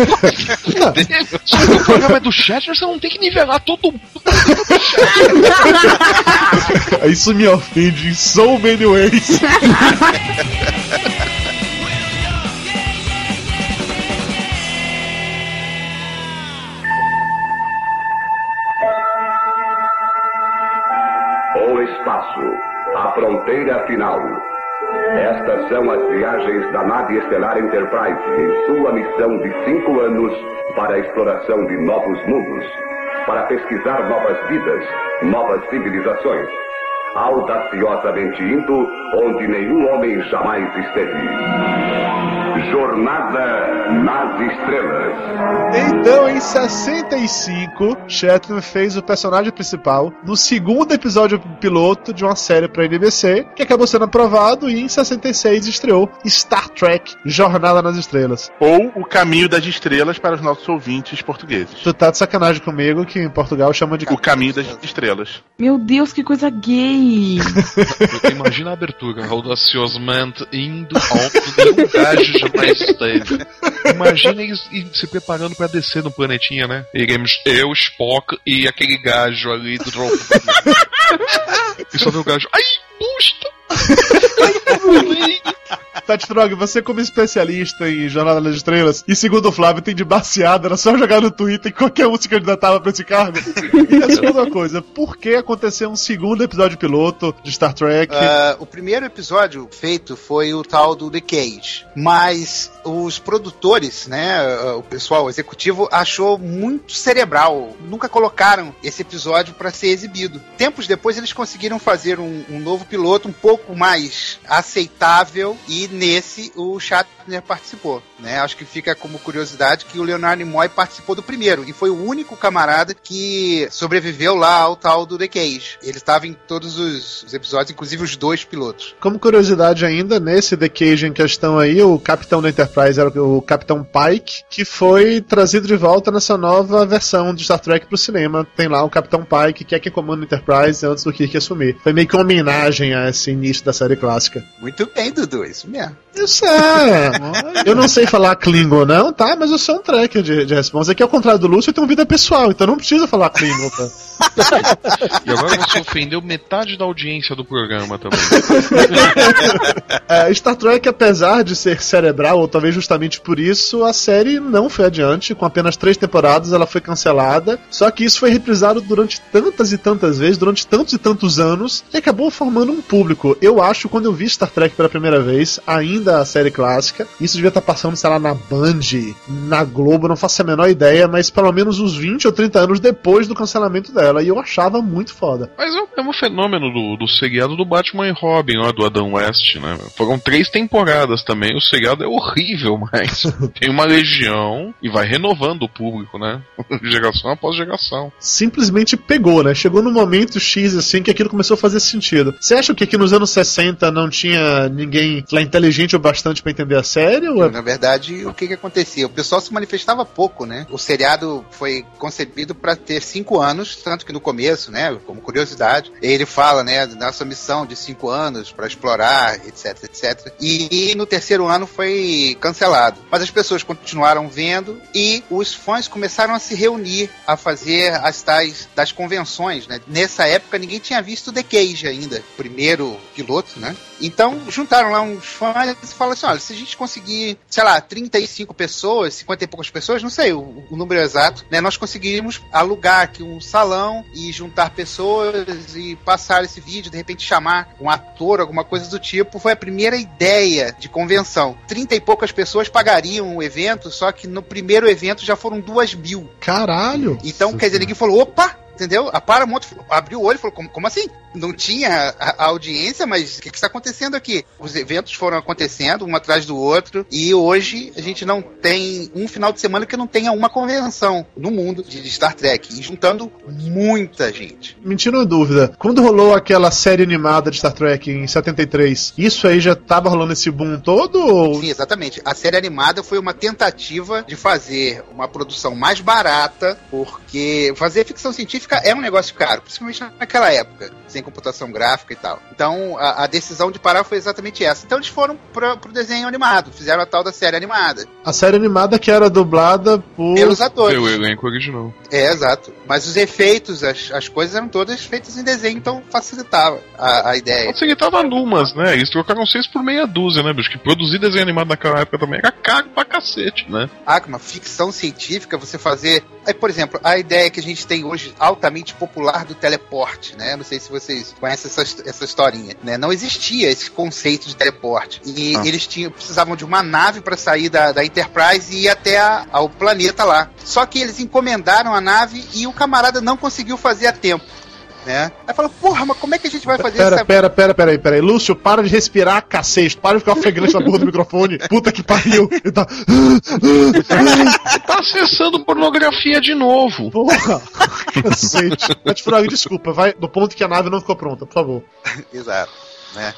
S4: Só que o programa é do Shatner, você não tem que nivelar todo mundo.
S2: Isso me ofende in so many ways.
S10: O espaço, a fronteira final. Estas são as viagens da nave estelar Enterprise em sua missão de cinco anos para a exploração de novos mundos, para pesquisar novas vidas, novas civilizações, audaciosamente indo onde nenhum homem jamais esteve. Jornada nas Estrelas.
S2: Então, em 65, Shatner fez o personagem principal no segundo episódio piloto de uma série pra NBC, que acabou sendo aprovado e em 66 estreou Star Trek Jornada nas Estrelas.
S3: Ou O Caminho das Estrelas para os nossos ouvintes portugueses.
S2: Tu tá de sacanagem comigo que em Portugal chama de
S3: O Caminho das Estrelas.
S5: Meu Deus, que coisa gay!
S4: Imagina a abertura, audaciosamente indo aonde nenhum gajo jamais esteve. Imagina eles se preparando pra descer no planetinha, né? Iremos eu, Spock e aquele gajo ali do Drop. e só vê o gajo. Ai, busta! Ai, pulei!
S2: Tati Frog, você como especialista em Jornada nas Estrelas, e segundo o Flávio, tem de baseada, era só jogar no Twitter que qualquer um se candidatava pra esse cargo. E a segunda coisa, por que aconteceu um segundo episódio piloto de Star Trek?
S7: Ah, o primeiro episódio feito foi o tal do The Cage, mas os produtores, né, o pessoal executivo achou muito cerebral. Nunca colocaram esse episódio para ser exibido. Tempos depois eles conseguiram fazer um, um novo piloto um pouco mais aceitável e nesse o Shatner participou, né? Acho que fica como curiosidade que o Leonard Nimoy participou do primeiro e foi o único camarada que sobreviveu lá ao tal do The Cage. Ele estava em todos os, os episódios, inclusive os dois pilotos.
S2: Como curiosidade ainda, nesse The Cage em questão aí, o capitão da Enterprise era o Capitão Pike, que foi trazido de volta nessa nova versão de Star Trek pro cinema. Tem lá o Capitão Pike, que é quem comanda a Enterprise antes do Kirk assumir. Foi meio que uma homenagem a esse início da série clássica.
S7: Muito bem, Dudu, isso mesmo.
S2: Isso é. eu não sei falar Klingon, não, tá? Mas eu sou um tracker de, de resposta. Aqui, ao contrário do Lúcio, eu tenho vida pessoal, então não precisa falar Klingon, tá?
S4: E agora você ofendeu metade da audiência do programa também.
S2: É, Star Trek, apesar de ser cerebral, ou talvez justamente por isso, a série não foi adiante. Com apenas três temporadas, ela foi cancelada. Só que isso foi reprisado durante tantas e tantas vezes, durante tantos e tantos anos, que acabou formando um público. Eu acho, quando eu vi Star Trek pela primeira vez, ainda a série clássica, isso devia estar passando, sei lá, na Band, na Globo, não faço a menor ideia, mas pelo menos uns 20 ou 30 anos depois do cancelamento dela. E eu achava muito foda.
S4: Mas é o mesmo fenômeno do, do seriado do Batman e Robin, lá do Adam West, né? Foram três temporadas também. O seriado é horrível, mas tem uma legião e vai renovando o público, né? geração após geração.
S2: simplesmente pegou, né? Chegou no momento X, assim, que aquilo começou a fazer sentido. Você acha que aqui nos anos 60 não tinha ninguém lá inteligente o bastante pra entender a série? Ou é...
S7: Na verdade, o que que acontecia? O pessoal se manifestava pouco, né? O seriado foi concebido para ter cinco anos, tanto que no começo, né, como curiosidade, ele fala, né, da sua missão de cinco anos para explorar, etc, etc. E, no terceiro ano foi cancelado. Mas as pessoas continuaram vendo e os fãs começaram a se reunir a fazer as tais das convenções, né? Nessa época ninguém tinha visto The Cage ainda, primeiro piloto, né? Então juntaram lá uns fãs e fala assim: olha, se a gente conseguir, sei lá, 35 pessoas, 50 e poucas pessoas, não sei o, o número exato, né? Nós conseguiríamos alugar aqui um salão e juntar pessoas e passar esse vídeo, de repente chamar um ator, alguma coisa do tipo. Foi a primeira ideia de convenção. 30 e poucas pessoas pagariam o evento, só que no primeiro evento já foram duas mil.
S2: Caralho!
S7: Então, quer dizer, ninguém falou, opa! Entendeu? A Paramount abriu o olho e falou: como, como assim? Não tinha a, a audiência, mas o que, que está acontecendo aqui? Os eventos foram acontecendo um atrás do outro e hoje a gente não tem um final de semana que não tenha uma convenção no mundo de, Star Trek, e juntando muita gente.
S2: Me tira uma dúvida. Quando rolou aquela série animada de Star Trek em 73, isso aí já tava rolando esse boom todo? Ou...
S7: Sim, exatamente. A série animada foi uma tentativa de fazer uma produção mais barata, porque fazer ficção científica é um negócio caro, principalmente naquela época, sem computação gráfica e tal. Então a, a decisão de parar foi exatamente essa. Então eles foram pro, pro desenho animado, fizeram a tal da série animada.
S2: A série animada que era dublada por.
S7: Pelos atores.
S4: Pelo elenco original.
S7: É, exato. Mas os efeitos, as, as coisas eram todas feitas em desenho, então facilitava a, a ideia.
S4: Facilitava numas, né? Eles trocaram seis por meia dúzia, né, bicho? Que produzir desenho animado naquela época também era caro pra cacete, né?
S7: Ah, uma ficção científica, você fazer. Aí, por exemplo, a ideia que a gente tem hoje altamente popular do teleporte, né? Não sei se vocês conhecem essa, essa historinha, né? Não existia esse conceito de teleporte. E
S3: Ah.
S7: eles tinham, precisavam de uma nave para sair da, da Enterprise e ir até a- ao planeta lá. Só que eles encomendaram a nave e o camarada não conseguiu fazer a tempo. Né? Aí falou, porra, mas como é que a gente vai fazer
S2: Pera,
S7: essa
S2: pera, pera, pera aí, pera aí. Lúcio, para de respirar, cacete. Para de ficar ofegante na porra do microfone. Puta que pariu. Ele tá...
S4: Tá acessando pornografia de novo.
S2: Porra! Cacete. Pet Frog, desculpa, vai do ponto que a nave não ficou pronta, por favor.
S7: Exato. Né?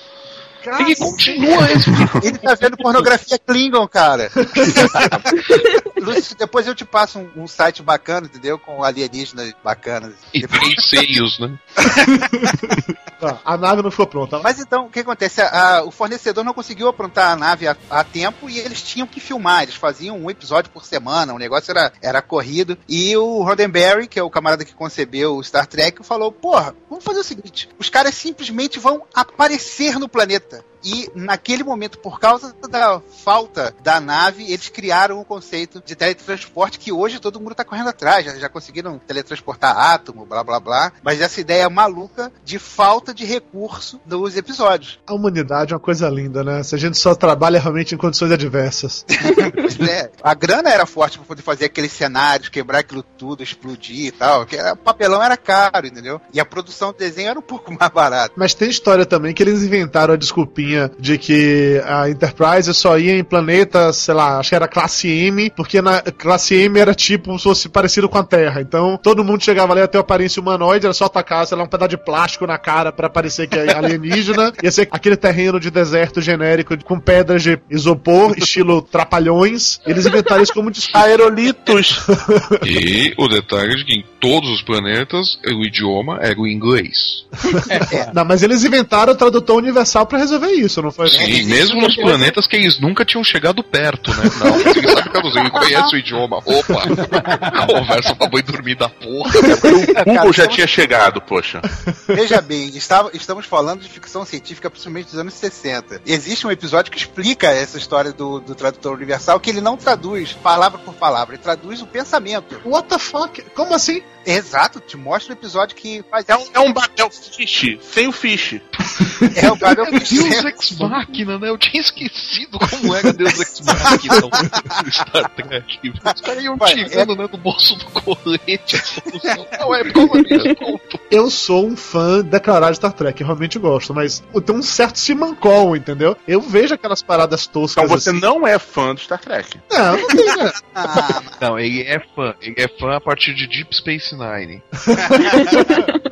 S4: Ele continua esse
S7: Ele tá vendo pornografia Klingon, cara. Lúcio, depois eu te passo um, um site bacana, entendeu? Com alienígenas bacanas.
S4: E três seios, né?
S2: Tá, a nave não ficou pronta.
S7: Mas então, o que acontece? A- a- o fornecedor não conseguiu aprontar a nave a, a tempo e eles tinham que filmar. Eles faziam um episódio por semana, o negócio era, era corrido. E o Roddenberry, que é o camarada que concebeu o Star Trek, falou: Porra, vamos fazer o seguinte: os caras simplesmente vão aparecer no planeta. correta E naquele momento, por causa da falta da nave, eles criaram o conceito de teletransporte que hoje todo mundo tá correndo atrás. Já, já conseguiram teletransportar átomo, blá blá blá. Mas essa ideia maluca de falta de recurso nos episódios.
S2: A humanidade é uma coisa linda, né? Se a gente só trabalha realmente em condições adversas.
S7: É, a grana era forte pra poder fazer aqueles cenários, quebrar aquilo tudo, explodir e tal. Que era- o papelão era caro, entendeu? E a produção do desenho era um pouco mais barata.
S2: Mas tem história também que eles inventaram a desculpinha de que a Enterprise só ia em planetas, sei lá, acho que era classe M, porque na classe M era tipo se fosse parecido com a Terra. Então todo mundo chegava lá ia ter uma aparência humanoide, era só atacar, sei lá, um pedaço de plástico na cara pra parecer que é alienígena. ia ser aquele terreno de deserto genérico com pedras de isopor, estilo trapalhões. Eles inventaram isso como desculpa.
S3: Aerolitos.
S4: E o detalhe de que em todos os planetas o idioma era o inglês.
S2: Não, mas eles inventaram o tradutor universal pra resolver isso, não foi?
S4: Sim, mesmo nos planetas que eles nunca tinham chegado perto, né? Não, ele sabe traduzir, ele conhece o idioma. Opa! Conversa pra boi dormir da porra.
S3: O Google já tinha chegado, poxa.
S7: Veja bem, estava- estamos falando de ficção científica, principalmente dos anos 60. Existe um episódio que explica essa história do, do tradutor universal, que ele não traduz palavra por palavra, ele traduz o pensamento.
S2: What the fuck? Como assim?
S7: Exato, te mostra o episódio que faz.
S3: É um, é um ba- é fish, sem o fish.
S7: É o Babel
S4: Deus Ex Machina, né? Eu tinha esquecido como era Deus Ex Machina no Star Trek. Os caras iam
S7: Vai,
S4: tirando né, do bolso do colete a solução. Não, é conta.
S2: Eu sou um fã declarado de Star Trek, eu realmente gosto, mas eu tenho um certo simancol, entendeu? Eu vejo aquelas paradas toscas
S3: Então você
S2: assim.
S3: não é fã do Star Trek.
S2: Não, não tem, né?
S7: Ah,
S4: Não, ele é fã. Ele é fã a partir de Deep Space Nine.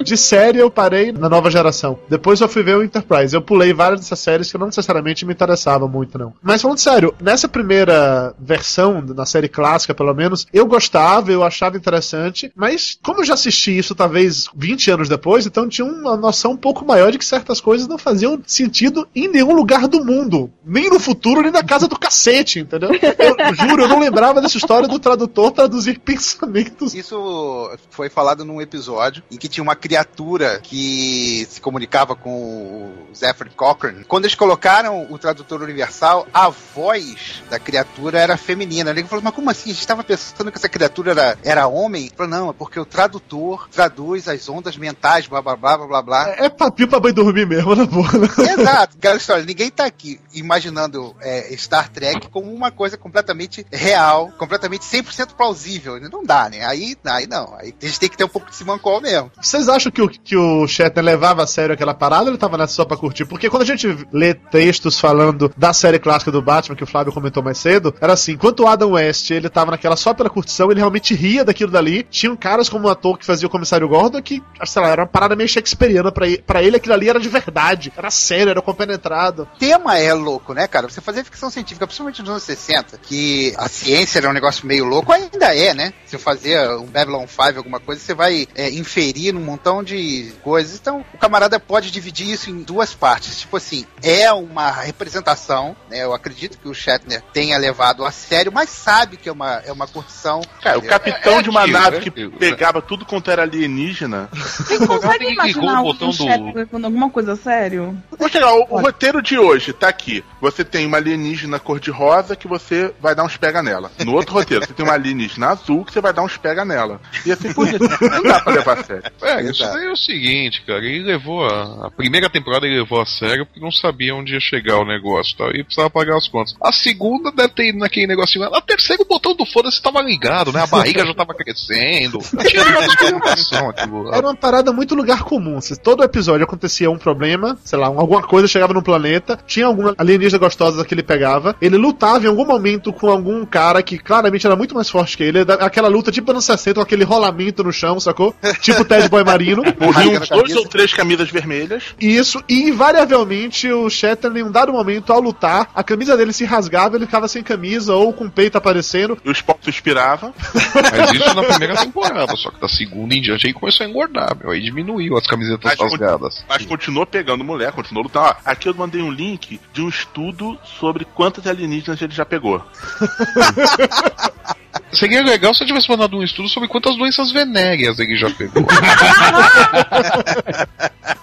S2: De série eu parei na nova geração. Depois eu fui ver o Enterprise. Eu pulei várias dessas séries que não necessariamente me interessavam muito, não. Mas falando sério, nessa primeira versão, na série clássica pelo menos, eu gostava, eu achava interessante, mas como eu já assisti isso talvez 20 anos depois, então tinha uma noção um pouco maior de que certas coisas não faziam sentido em nenhum lugar do mundo. Nem no futuro, nem na casa do cacete, entendeu? Eu juro, eu não lembrava dessa história do tradutor traduzir pensamentos.
S7: Isso foi falado num episódio em que tinha uma criatura que se comunicava com o Zephyr Cochrane quando eles colocaram o tradutor universal, a voz da criatura era feminina. Ele falou, mas como assim? A gente estava pensando que essa criatura era, era homem? Ele falou, não, é porque o tradutor traduz as ondas mentais, blá blá blá blá blá blá.
S2: É papinho pra mãe dormir mesmo, na boa. Né?
S7: Exato, aquela história. Ninguém tá aqui imaginando é, Star Trek como uma coisa completamente real, completamente 100% plausível. Não dá, né? Aí, aí não. Aí a gente tem que ter um pouco de simancol mesmo.
S2: Vocês acham que o, que o Shatner levava a sério aquela parada ou ele tava nessa só pra curtir? Porque quando a gente lê textos falando da série clássica do Batman, que o Flávio comentou mais cedo, era assim, enquanto o Adam West ele tava naquela só pela curtição, ele realmente ria daquilo dali. Tinham caras como o ator que fazia o comissário Gordon que, sei lá, era uma parada meio shakespeariana pra ele, pra ele aquilo ali era de verdade, era sério, era compenetrado.
S7: O tema é louco, né, cara? Você fazer ficção científica, principalmente nos anos 60, que a ciência era um negócio meio louco, ainda é, né? Se eu fazer um Babylon 5, alguma coisa, você vai é, inferir num montão de coisas. Então, o camarada pode dividir isso em duas partes. Tipo assim, é uma representação, né? Eu acredito que o Shatner tenha levado a sério, mas sabe que é uma, é uma curtição.
S3: Cara, o
S7: É,
S3: capitão
S4: é
S3: de uma
S4: aquilo,
S3: nave
S4: né?
S3: que pegava tudo quanto era alienígena.
S5: Vocês conseguem imaginar
S4: o botão do-
S5: Shatner levando alguma coisa a sério?
S3: Vamos chegar, o, o roteiro de hoje tá aqui. Você tem uma alienígena cor-de-rosa que você vai dar uns pega nela. No outro roteiro, você tem uma alienígena azul que você vai dar uns pega nela. E assim por diante. Não dá pra levar a sério.
S4: É, isso daí é o seguinte, cara, ele levou a, a primeira temporada ele levou a sério porque não sabia onde ia chegar o negócio tal, e precisava pagar as contas. A segunda deve ter ido naquele negocinho lá. A terceira o botão do foda-se tava ligado, né? A barriga já tava crescendo. Tinha uma experimentação aquilo lá.
S2: Era uma parada muito lugar comum. Se todo episódio acontecia um problema, sei lá, alguma coisa chegava no planeta, tinha alguma alienígena gostosa que ele pegava, ele lutava em algum momento com algum cara que claramente era muito mais forte que ele, aquela luta tipo anos 60, com aquele rolamento no chão, sacou? Tipo Ted Boy Marino.
S3: Morriam dois ou três camisas vermelhas.
S2: Isso, e invariavelmente o Shatner, em um dado momento, ao lutar, a camisa dele se rasgava, ele ficava sem camisa ou com o peito aparecendo.
S3: E o Spock suspirava.
S4: Mas isso na primeira temporada, só que da segunda em diante aí começou a engordar, meu. Aí diminuiu as camisetas
S3: Mas,
S4: rasgadas.
S3: mas continuou pegando mulher, continuou lutando. Ó, aqui eu mandei um link de um estudo sobre quantas alienígenas ele já pegou.
S4: Seria legal se eu tivesse mandado um estudo sobre quantas doenças venéreas ele já pegou.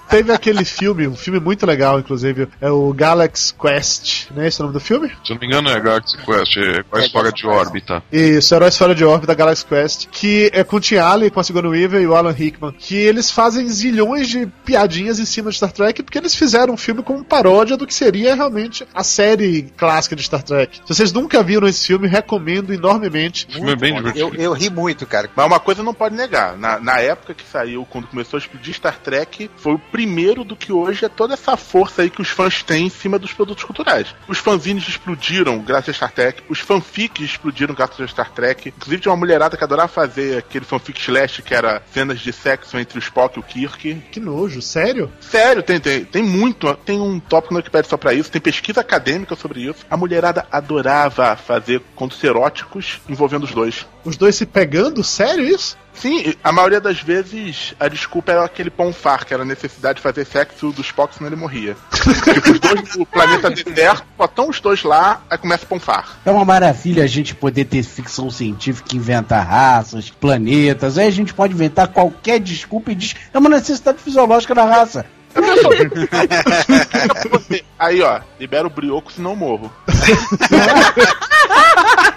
S2: Teve aquele filme, um filme muito legal, inclusive, é o Galaxy Quest, né? Esse é o nome do filme?
S4: Se eu não me engano é Galaxy Quest, é quase fora de órbita.
S2: Isso, Heróis Fora de Órbita, Galaxy Quest, que é com o Tim Allen, com a Sigourney Weaver e o Alan Rickman, que eles fazem zilhões de piadinhas em cima de Star Trek, porque eles fizeram um filme como paródia do que seria realmente a série clássica de Star Trek. Se vocês nunca viram esse filme, recomendo enormemente.
S4: O filme é bem divertido.
S7: Eu, eu ri muito, cara.
S3: Mas uma coisa não pode negar. Na, na época que saiu, quando começou a explodir Star Trek, foi o primeiro do que hoje é toda essa força aí que os fãs têm em cima dos produtos culturais. Os fanzines explodiram graças a Star Trek, os fanfics explodiram graças a Star Trek. Inclusive tinha uma mulherada que adorava fazer aquele fanfic slash que era cenas de sexo entre o Spock e o Kirk.
S2: Que nojo, sério?
S3: Sério, tem, tem, tem muito. Tem um tópico no Wikipedia só pra isso, tem pesquisa acadêmica sobre isso. A mulherada adorava fazer contos eróticos envolvendo os dois.
S2: Os dois se pegando? Sério isso?
S3: Sim, a maioria das vezes a desculpa era aquele ponfar, que era a necessidade de fazer sexo do Spock, senão ele morria. tipo, os dois no planeta deserto, só estão os dois lá, aí começa a ponfar.
S6: É uma maravilha a gente poder ter ficção científica, inventar raças, planetas. Aí a gente pode inventar qualquer desculpa e diz é uma necessidade fisiológica da raça.
S3: Aí, ó, libera o brioco, senão eu morro.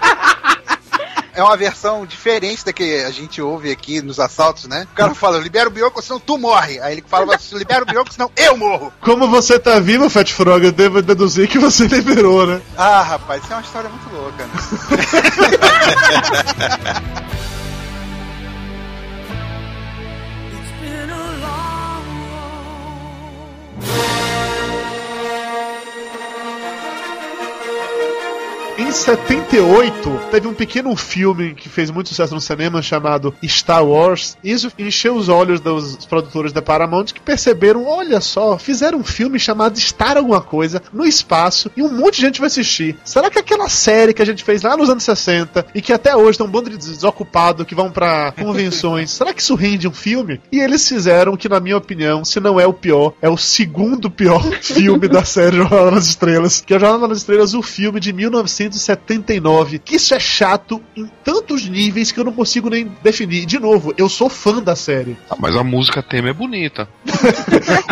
S7: É uma versão diferente da que a gente ouve aqui nos assaltos, né? O cara fala, libera o bioco, senão tu morre. Aí ele fala, libera o bioco, senão eu morro.
S2: Como você tá vivo, Fat Frog, eu devo deduzir que você liberou, né?
S7: Ah, rapaz, isso é uma história muito louca, né?
S2: Em 78, teve um pequeno filme que fez muito sucesso no cinema chamado Star Wars. Isso encheu os olhos dos produtores da Paramount que perceberam: olha só, fizeram um filme chamado Star Alguma Coisa no espaço e um monte de gente vai assistir. Será que aquela série que a gente fez lá nos anos 60 e que até hoje tem um bando de desocupados que vão pra convenções, será que isso rende um filme? E eles fizeram que, na minha opinião, se não é o pior, é o segundo pior filme da série Jornada nas Estrelas, que é Jornada nas Estrelas, o filme de 1900 1979. Que isso é chato em tantos níveis que eu não consigo nem definir. De novo, eu sou fã da série.
S4: Ah, mas a música tema é bonita.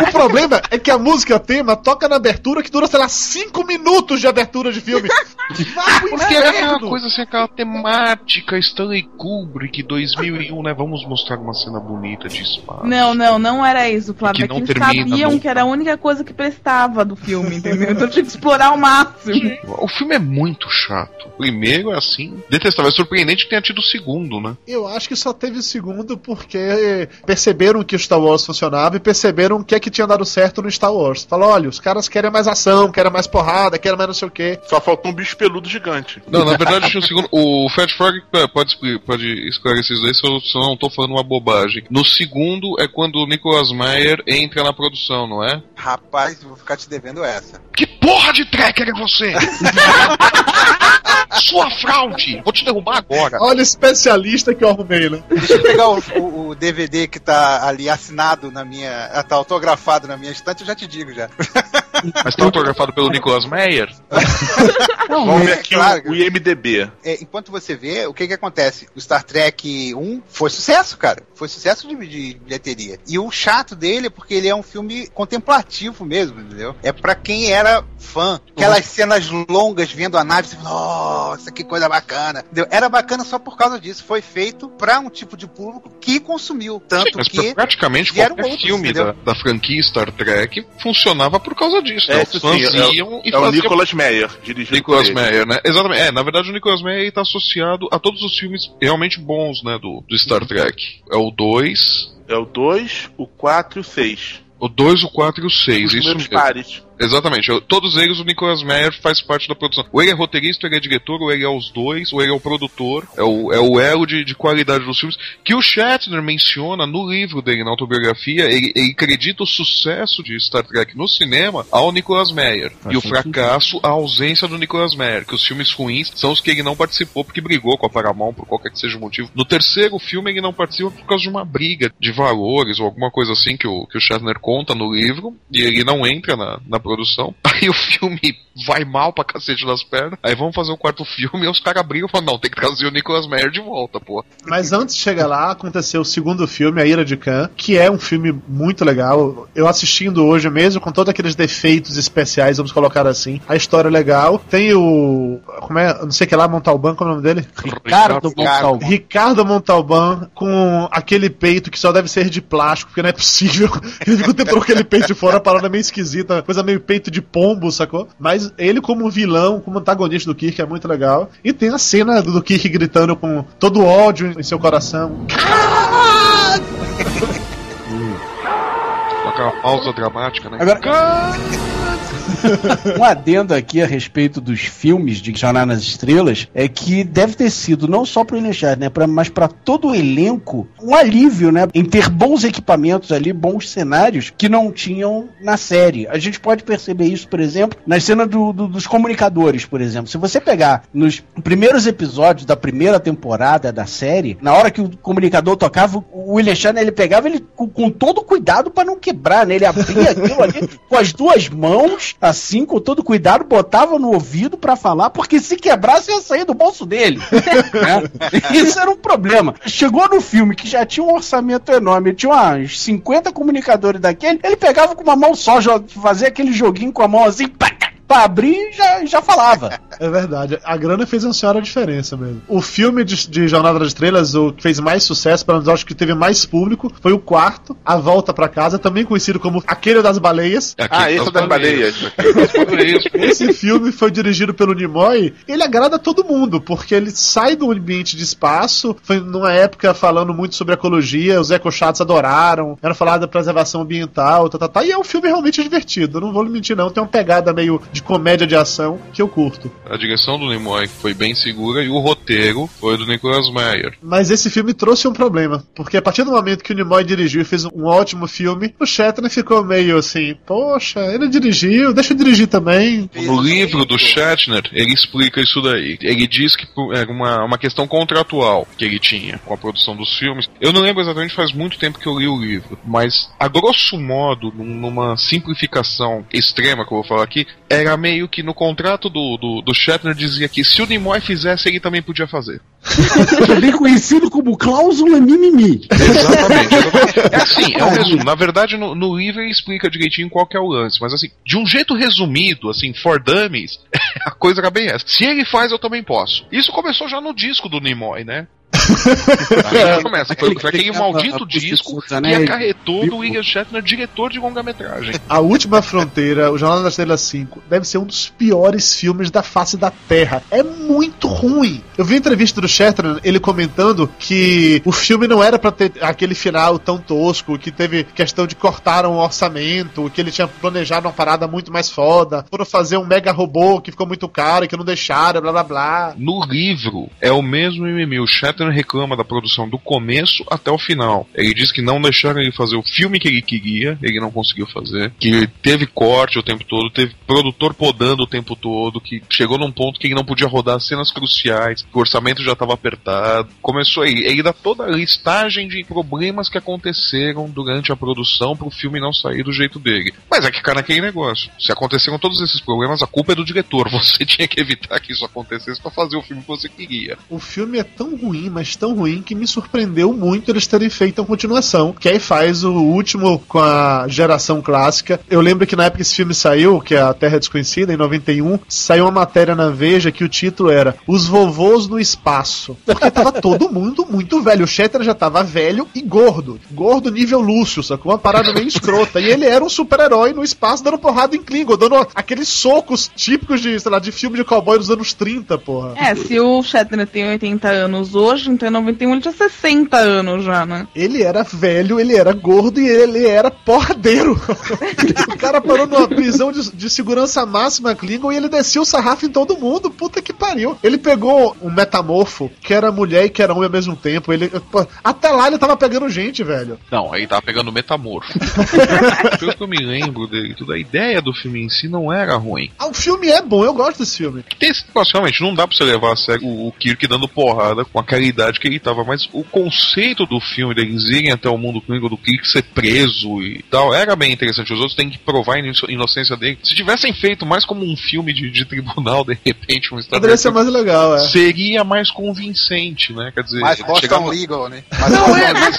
S2: O problema é que a música tema toca na abertura que dura, sei lá, 5 minutos de abertura de filme. Vai pro
S4: Porque era aquela coisa assim, aquela temática Stanley Kubrick 2001, né? Vamos mostrar uma cena bonita de espaço.
S5: Não, não, não era isso, Flávio.
S4: Que
S5: É que
S4: não
S5: eles
S4: termina
S5: sabiam
S4: nunca.
S5: que era a única coisa que prestava do filme, entendeu? Então tinha que explorar ao máximo.
S4: O filme é muito chato. Primeiro é assim, detestável. É surpreendente que tenha tido o segundo, né?
S2: Eu acho que só teve o segundo porque perceberam que o Star Wars funcionava e perceberam o que é que tinha dado certo no Star Wars. Falou, olha, os caras querem mais ação, querem mais porrada, querem mais não sei o quê.
S3: Só faltou um bicho peludo gigante.
S4: Não, na verdade tinha o segundo. O Fat Frog é, pode, pode esclarecer isso daí se eu, se eu não tô falando uma bobagem. No segundo é quando o Nicolas Meyer entra na produção, não é?
S7: Rapaz, eu vou ficar te devendo essa.
S4: Que porra de tracker é você? Sua fraude! Vou te derrubar agora.
S2: Olha o especialista que eu arrumei, né?
S7: Deixa eu pegar o, o- o DVD que tá ali assinado na minha. tá autografado na minha estante, eu já te digo já.
S4: Mas tá autografado pelo Nicolas Meyer?
S3: Vamos ver
S7: é
S3: aqui
S7: claro.
S3: o, IMDB.
S7: É, enquanto você vê, o que que acontece? O Star Trek 1 foi sucesso, cara. Foi sucesso de, de bilheteria. E o chato dele é porque ele é um filme contemplativo mesmo, entendeu? É pra quem era fã. Aquelas cenas longas vendo a nave, você fala, nossa, que coisa bacana. Entendeu? Era bacana só por causa disso. Foi feito pra um tipo de público que consumiu. Tanto
S4: Mas
S7: que.
S4: praticamente qualquer
S7: outros,
S4: filme da, da franquia Star Trek funcionava por causa disso. Né?
S3: É,
S4: Os
S3: sim,
S4: fãs
S3: é,
S4: e
S3: é o Nicolas Meyer, dirigido
S4: Nicolas. Meyer, né? Exatamente. É, na verdade o Nicolas Meyer está associado a todos os filmes realmente bons, né, do, do Star Trek. É o 2,
S3: É o 2, o 4 e o 6.
S4: o 2, o 4 e o 6,
S3: Os
S4: isso
S3: primeiros
S4: mesmo.
S3: pares.
S4: Exatamente. Eu- Todos eles o Nicolas Meyer faz parte da produção. Ou ele é roteirista, ou ele é diretor, ou ele é os dois, ou ele é o produtor. É o, é o elo de, de qualidade dos filmes. Que o Shatner menciona no livro dele, na autobiografia, ele, ele acredita o sucesso de Star Trek no cinema ao Nicolas Meyer.
S6: Faz
S4: e o fracasso, a ausência do Nicolas Meyer. Que os filmes ruins são os que ele não participou porque brigou com a Paramount, por qualquer que seja o motivo. No terceiro filme ele não participa por causa de uma briga de valores ou alguma coisa assim que o, que o Shatner conta no livro. E ele não entra na, na produção. Aí o filme vai mal pra cacete das pernas. Aí vamos fazer o quarto filme e os caras brigam e falam, não, tem que trazer o Nicolas Meyer de volta, pô.
S2: Mas antes de chegar lá, aconteceu o segundo filme, A Ira de Khan, que é um filme muito legal. Eu assistindo hoje mesmo, com todos aqueles defeitos especiais, vamos colocar assim. A história é legal. Tem o. Como é? Não sei o que lá, Montalban, qual é o nome dele?
S6: Ricardo Montalbán.
S2: Ricardo Montalban com aquele peito que só deve ser de plástico, porque não é possível. Ele ficou tempo com aquele peito de fora, a parada meio esquisita, coisa meio peito de pombo, sacou? Mas ele como vilão, como antagonista do Kirk é muito legal. E tem a cena do Kirk gritando com todo o ódio em seu coração.
S4: Com aquela pausa dramática, né?
S6: Agora, um adendo aqui a respeito dos filmes de Jornada nas Estrelas é que deve ter sido não só para o né, pra, mas para todo o elenco um alívio, né, em ter bons equipamentos ali, bons cenários que não tinham na série. A gente pode perceber isso, por exemplo, na cena do- do- dos comunicadores, por exemplo. Se você pegar nos primeiros episódios da primeira temporada da série, na hora que o comunicador tocava, o William Shatner ele pegava ele com, com todo cuidado para não quebrar, né? Ele abria aquilo ali com as duas mãos, assim, com todo cuidado, botava no ouvido para falar, porque se quebrasse ia sair do bolso dele. né? Isso era um problema. Chegou no filme que já tinha um orçamento enorme, tinha uns 50 comunicadores daquele, ele pegava com uma mão só, fazia aquele joguinho com a mão assim, pá, pra abrir e já, já falava.
S2: É verdade, a grana fez uma senhora diferença mesmo. O filme de, de Jornada das Estrelas, o que fez mais sucesso, pelo menos eu acho que teve mais público, foi o quarto, A Volta pra Casa, também conhecido como Aquele das Baleias.
S4: Aqui,
S3: Ah, esse é das baleias.
S4: Baleias.
S2: Esse filme foi dirigido pelo Nimoy. Ele agrada todo mundo, porque ele sai do ambiente de espaço. Foi numa época falando muito sobre ecologia. Os ecochatos adoraram. Era falado da preservação ambiental. Tá, tá, tá, e é um filme realmente divertido. Não vou lhe mentir, não. Tem uma pegada meio de comédia de ação que eu curto.
S4: A direção do Nimoy foi bem segura e o roteiro foi do Nicolas Meyer.
S2: Mas esse filme trouxe um problema. Porque a partir do momento que o Nimoy dirigiu e fez um ótimo filme, o Shatner ficou meio assim: Poxa, ele dirigiu, deixa eu dirigir também.
S4: No livro do Shatner, ele explica isso daí. Ele diz que era uma, uma questão contratual que ele tinha com a produção dos filmes. Eu não lembro exatamente, faz muito tempo que eu li o livro, mas a grosso modo, num- numa simplificação extrema que eu vou falar aqui, era era meio que no contrato do, do, do Shatner dizia que se o Nimoy fizesse, ele também podia fazer.
S6: Também conhecido como cláusula mimimi.
S4: Exatamente. exatamente. É assim, é um resumo. Na verdade, no, no livro ele explica direitinho qual que é o lance, mas assim, de um jeito resumido, assim, for dummies, a coisa era bem essa. Se ele faz, eu também posso. Isso começou já no disco do Nimoy, né? Aí começa, foi, foi aquele maldito disco que acarretou do William Shatner diretor de longa-metragem.
S2: A Última Fronteira, o Jornal das Estrelas 5, deve ser um dos piores filmes da face da Terra. É muito ruim. Eu vi a entrevista do Shatner, ele comentando que o filme não era pra ter aquele final tão tosco, que teve questão de cortar um orçamento, que ele tinha planejado uma parada muito mais foda, foram fazer um mega robô que ficou muito caro e que não deixaram, blá blá blá.
S4: No livro, é o mesmo mimimi. O Shatner reclama da produção do começo até o final. Ele diz que não deixaram ele fazer o filme que ele queria, ele não conseguiu fazer, que teve corte o tempo todo, teve produtor podando o tempo todo, que chegou num ponto que ele não podia rodar cenas cruciais, que o orçamento já estava apertado. Começou aí, ele dá toda a listagem de problemas que aconteceram durante a produção pro filme não sair do jeito dele. Mas é que cara naquele negócio. Se aconteceram todos esses problemas, a culpa é do diretor. Você tinha que evitar que isso acontecesse para fazer o filme que você queria.
S2: O filme é tão ruim, mas tão ruim que me surpreendeu muito eles terem feito a continuação, que aí faz o último com a geração clássica. Eu lembro que na época que esse filme saiu, que é a Terra Desconhecida, em 91, saiu uma matéria na Veja que o título era Os Vovôs no Espaço. Porque tava todo mundo muito velho. O Shatner já tava velho e gordo. Gordo nível Lúcio, sacou? Uma parada meio escrota. E ele era um super-herói no espaço dando porrada em Klingon, dando aqueles socos típicos de, sei lá, de filme de cowboy dos anos 30, porra.
S5: É, se o Shatner tem 80 anos hoje, então em 91 ele tinha 60 anos já, né?
S2: Ele era velho, ele era gordo e ele era porradeiro. o cara parou numa prisão de, de segurança máxima Klingon e ele descia o sarrafo em todo mundo. Puta que pariu. Ele pegou um metamorfo que era mulher e que era homem ao mesmo tempo. Ele, pô, até lá ele tava pegando gente, velho.
S4: Não, aí tava pegando metamorfo. Pelo que eu me lembro dele, tudo, a ideia do filme em si não era ruim.
S2: Ah, o filme é bom, eu gosto desse filme.
S4: Tem esse negócio, realmente, não dá pra você levar a sério o, o Kirk dando porrada com aquela idade que ele tava, mas o conceito do filme deles irem até o mundo Klingon do Kirk ser preso e tal, era bem interessante. Os outros têm que provar a ino- inocência dele. Se tivessem feito mais como um filme de, de tribunal, de repente, um Star
S2: Poderia ser mais legal, é.
S4: seria mais convincente, né? Quer dizer,
S7: Boston
S4: no-
S7: Legal, né? Mas
S4: Não, é, mas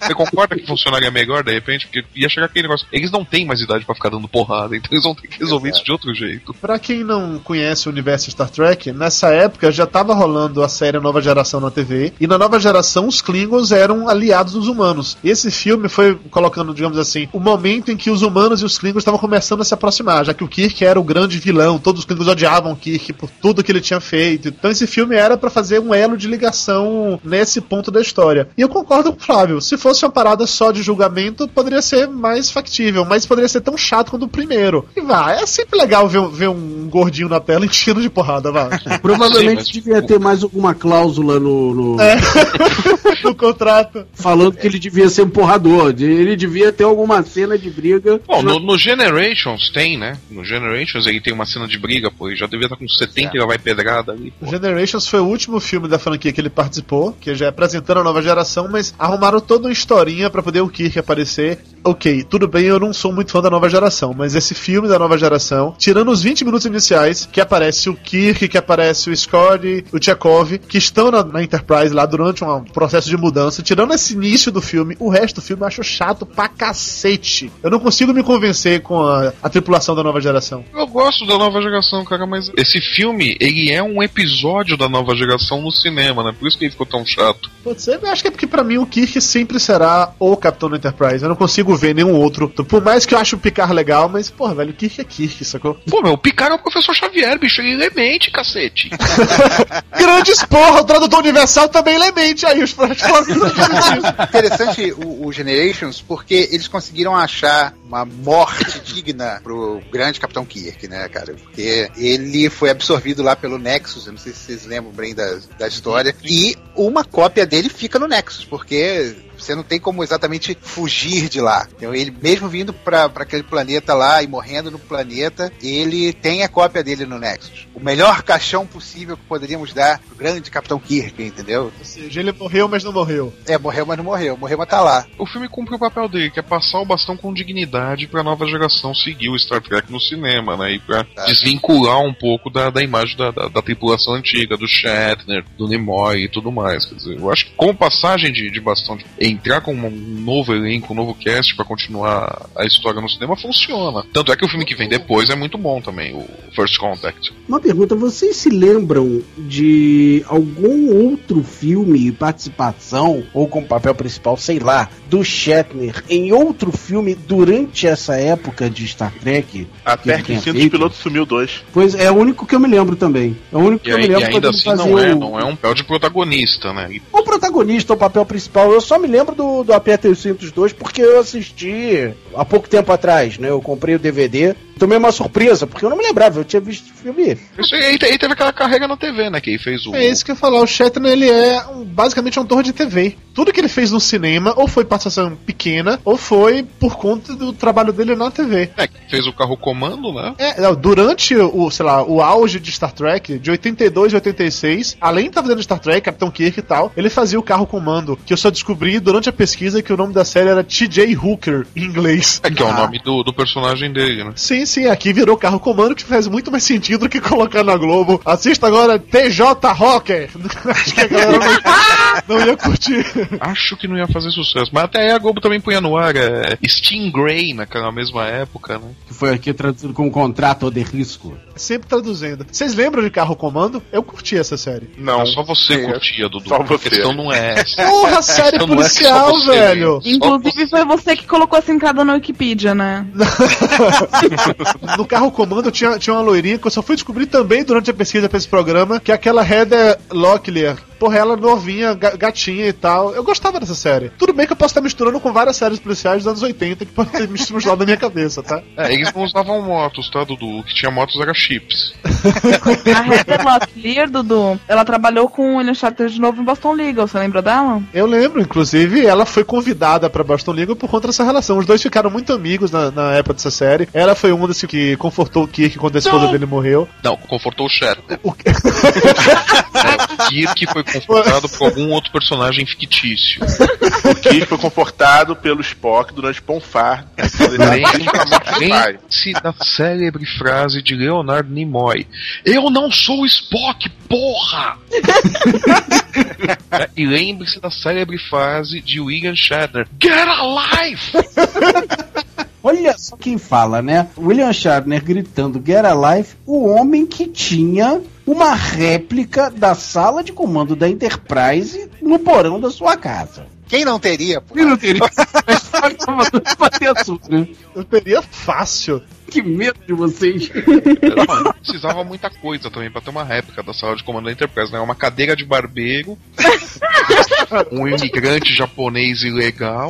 S4: você concorda que funcionaria melhor de repente? Porque ia chegar aquele negócio. Eles não têm mais idade pra ficar dando porrada, então eles vão ter que resolver isso de outro jeito.
S2: Pra quem não conhece o universo Star Trek, nessa época já tava rolando a série Nova Geração na TV, e na Nova Geração os Klingons eram aliados dos humanos. E esse filme foi colocando, digamos assim, o momento em que os humanos e os Klingons estavam começando a se aproximar, já que o Kirk era o grande vilão, todos os Klingons odiavam o Kirk por tudo que ele tinha feito. Então esse filme era pra fazer um elo de ligação nesse ponto da história. E eu concordo com o Flávio, se fosse uma parada só de julgamento, poderia ser mais factível, mas poderia ser tão chato quanto o primeiro. E vá, é sempre legal ver, ver um gordinho na tela enchendo de porrada, vá.
S6: Provavelmente
S4: Sim, mas-
S6: devia ter mais alguma cláusula no, no-
S2: É. no contrato.
S6: falando que ele devia ser um porrador. de- Ele devia ter alguma cena de briga.
S4: Bom, no, no Generations tem, né? No Generations ele tem uma cena de briga, pô. Ele já devia estar com 70 e já vai pedrada ali. pô.
S2: Generations foi o último filme da franquia que ele participou, que já é apresentando a nova geração, mas arrumaram toda uma historinha pra poder o Kirk aparecer. Ok, tudo bem, eu não sou muito fã da nova geração, mas esse filme da nova geração, tirando os 20 minutos iniciais, que aparece o Kirk, que aparece o Scott, o Chekhov, que estão na, na Enterprise lá durante um processo de mudança, tirando esse início do filme, o resto do filme eu acho chato pra cacete. Eu não consigo me convencer com a, a tripulação da nova geração.
S4: Eu gosto da nova geração, cara, mas esse filme, ele é um episódio da nova geração no cinema, né? Por isso que ele ficou tão chato.
S2: Pode ser, eu acho que é porque pra mim o Kirk sempre será o Capitão da Enterprise. Eu não consigo ver nenhum outro. Por mais que eu ache o Picard legal, mas, porra, velho, o Kirk é Kirk, sacou?
S4: Pô, meu, o Picard é o professor Xavier, bicho, ele é mente, cacete.
S2: Grandes porra, o tradutor universal também lemente aí, os
S7: Interessante o, o Generations porque eles conseguiram achar uma morte digna pro grande Capitão Kirk, né, cara? Porque ele foi absorvido lá pelo Nexus, eu não sei se vocês lembram bem da, da história, e uma cópia dele fica no Nexus, porque Você não tem como exatamente fugir de lá. Então, ele, mesmo vindo pra, aquele planeta lá e morrendo no planeta, ele tem a cópia dele no Nexus. O melhor caixão possível que poderíamos dar pro grande Capitão Kirk, entendeu?
S2: Ou seja, ele morreu, mas não morreu.
S7: É, morreu, mas não morreu. Morreu, mas tá lá.
S4: O filme cumpre o papel dele, que é passar o bastão com dignidade pra nova geração seguir o Star Trek no cinema, né? E pra
S7: Tá.
S4: desvincular um pouco da, da imagem da, da, da tripulação antiga, do Shatner, do Nimoy e tudo mais. Quer dizer, eu acho que como passagem de, de bastão, de entrar com um novo elenco, um novo cast pra continuar a história no cinema, funciona. Tanto é que o filme que vem depois é muito bom também, o First Contact.
S6: Uma pergunta, vocês se lembram de algum outro filme, participação, ou com papel principal, sei lá, do Shatner em outro filme durante essa época de Star Trek?
S3: Até que o cinto de
S6: feito?
S3: piloto sumiu dois.
S6: Pois é o único que eu me lembro também. É o único
S4: E,
S6: que eu me
S4: aí- e
S6: lembro
S4: ainda assim não é,
S6: o-
S4: não é um papel de protagonista, né?
S6: O protagonista, o papel principal. Eu só me lembro do, do Aperta os Cintos 2 porque eu assisti há pouco tempo atrás, né? Eu comprei o DVD. Tomei uma surpresa, porque eu não me lembrava, eu tinha visto o filme.
S4: Isso aí, aí teve aquela carreira na TV, né? Que ele fez o.
S2: É isso que eu ia falar. O Shatner, ele é um- basicamente um ator de TV. Tudo que ele fez no cinema, ou foi participação pequena, ou foi por conta do trabalho dele na TV.
S4: É, fez o carro comando, né?
S2: É, durante o, sei lá, o auge de Star Trek, de 82 e 86, além de estar fazendo Star Trek, Capitão Kirk e tal, ele fazia o carro comando, que eu só descobri durante a pesquisa que o nome da série era TJ Hooker, em inglês.
S4: É que é o nome do, do personagem dele, né?
S2: Sim, sim, aqui virou carro comando, que faz muito mais sentido do que colocar na Globo. Assista agora TJ Rocker. Acho que a galera não, não ia curtir.
S4: Acho que não ia fazer sucesso. Mas até aí a Globo também punha no ar é, Stingray naquela mesma época, né?
S6: Que foi aqui traduzido como contrato de risco.
S2: Sempre traduzindo. Vocês lembram de carro comando? Eu curti essa série.
S3: Não.
S4: É só você
S3: Sim,
S4: curtia, Dudu.
S3: só
S4: A
S3: você.
S4: questão não é essa.
S2: Porra, série
S4: não é
S2: policial,
S4: você,
S2: velho.
S5: Inclusive foi você que colocou essa entrada na Wikipedia, né?
S2: No carro comando tinha, tinha uma loirinha que eu só fui descobrir também durante a pesquisa pra esse programa, que é aquela Heather Locklear. Porra, ela novinha, ga- gatinha e tal. Eu gostava dessa série. Tudo bem que eu posso estar misturando com várias séries policiais dos anos 80 que podem ter misturado na minha cabeça, tá?
S4: É, eles não usavam motos, tá, Dudu? O que tinha motos era chips.
S5: A Heather Locklear, Dudu, ela trabalhou com o William Shatner de novo em Boston Legal, você lembra dela?
S2: Eu lembro, inclusive, ela foi convidada pra Boston Legal por conta dessa relação. Os dois ficaram muito amigos na, na época dessa série. Ela foi um dos que confortou o Kirk quando a esposa dele morreu.
S4: Não, confortou o Shatner.
S2: O-
S4: É, o Kirk foi confortado por algum outro personagem fictício.
S3: O Kirk foi confortado pelo Spock durante Ponfar.
S4: Lembre-se da célebre frase de Leonard Nimoy: Eu não sou Spock, porra! É, e lembre-se da célebre frase de William Shatner: Get alive!
S6: Olha só quem fala, né? William Shatner gritando Get Alive, o homem que tinha uma réplica da sala de comando da Enterprise no porão da sua casa.
S7: Quem não teria? pô?
S6: E não teria. Bater assunto, né?
S2: Eu teria fácil.
S6: Que medo de vocês.
S4: Mano, não precisava muita coisa também pra ter uma réplica da sala de comando da Enterprise, né? Uma cadeira de barbeiro, um imigrante japonês ilegal.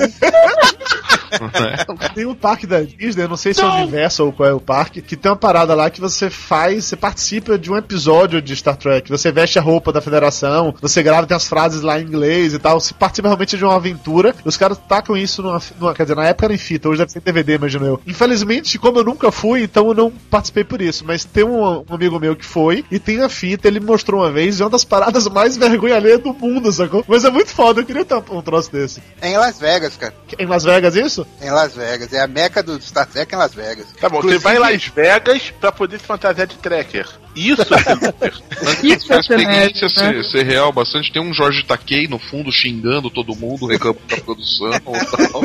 S2: Tem um parque da Disney, não sei se é o Universo ou qual é o parque, que tem uma parada lá que você faz, você participa de um episódio de Star Trek. Você veste a roupa da federação, você grava, tem as frases lá em inglês e tal. Você participa realmente de uma aventura. E os caras tacam isso numa, numa- Quer dizer, na época era em fita, hoje deve ser em DVD, imagino eu. Infelizmente, como eu nunca fui, então eu não participei por isso. Mas tem um, um amigo meu que foi e tem a fita, ele me mostrou uma vez, e é uma das paradas mais vergonha alheia do mundo, sacou? Mas é muito foda, eu queria ter um troço desse.
S7: É em Las Vegas, cara.
S2: Em Las Vegas, isso?
S7: É em Las Vegas. É a meca do Star Trek em Las Vegas.
S3: Tá bom,
S7: Inclusive-
S3: você vai em Las Vegas pra poder se fantasiar de tracker. Isso é.
S5: Isso
S4: A
S5: é
S4: experiência
S5: né?
S4: ser, ser real bastante. Tem um Jorge Takei no fundo xingando todo mundo, reclamando da produção. Tal,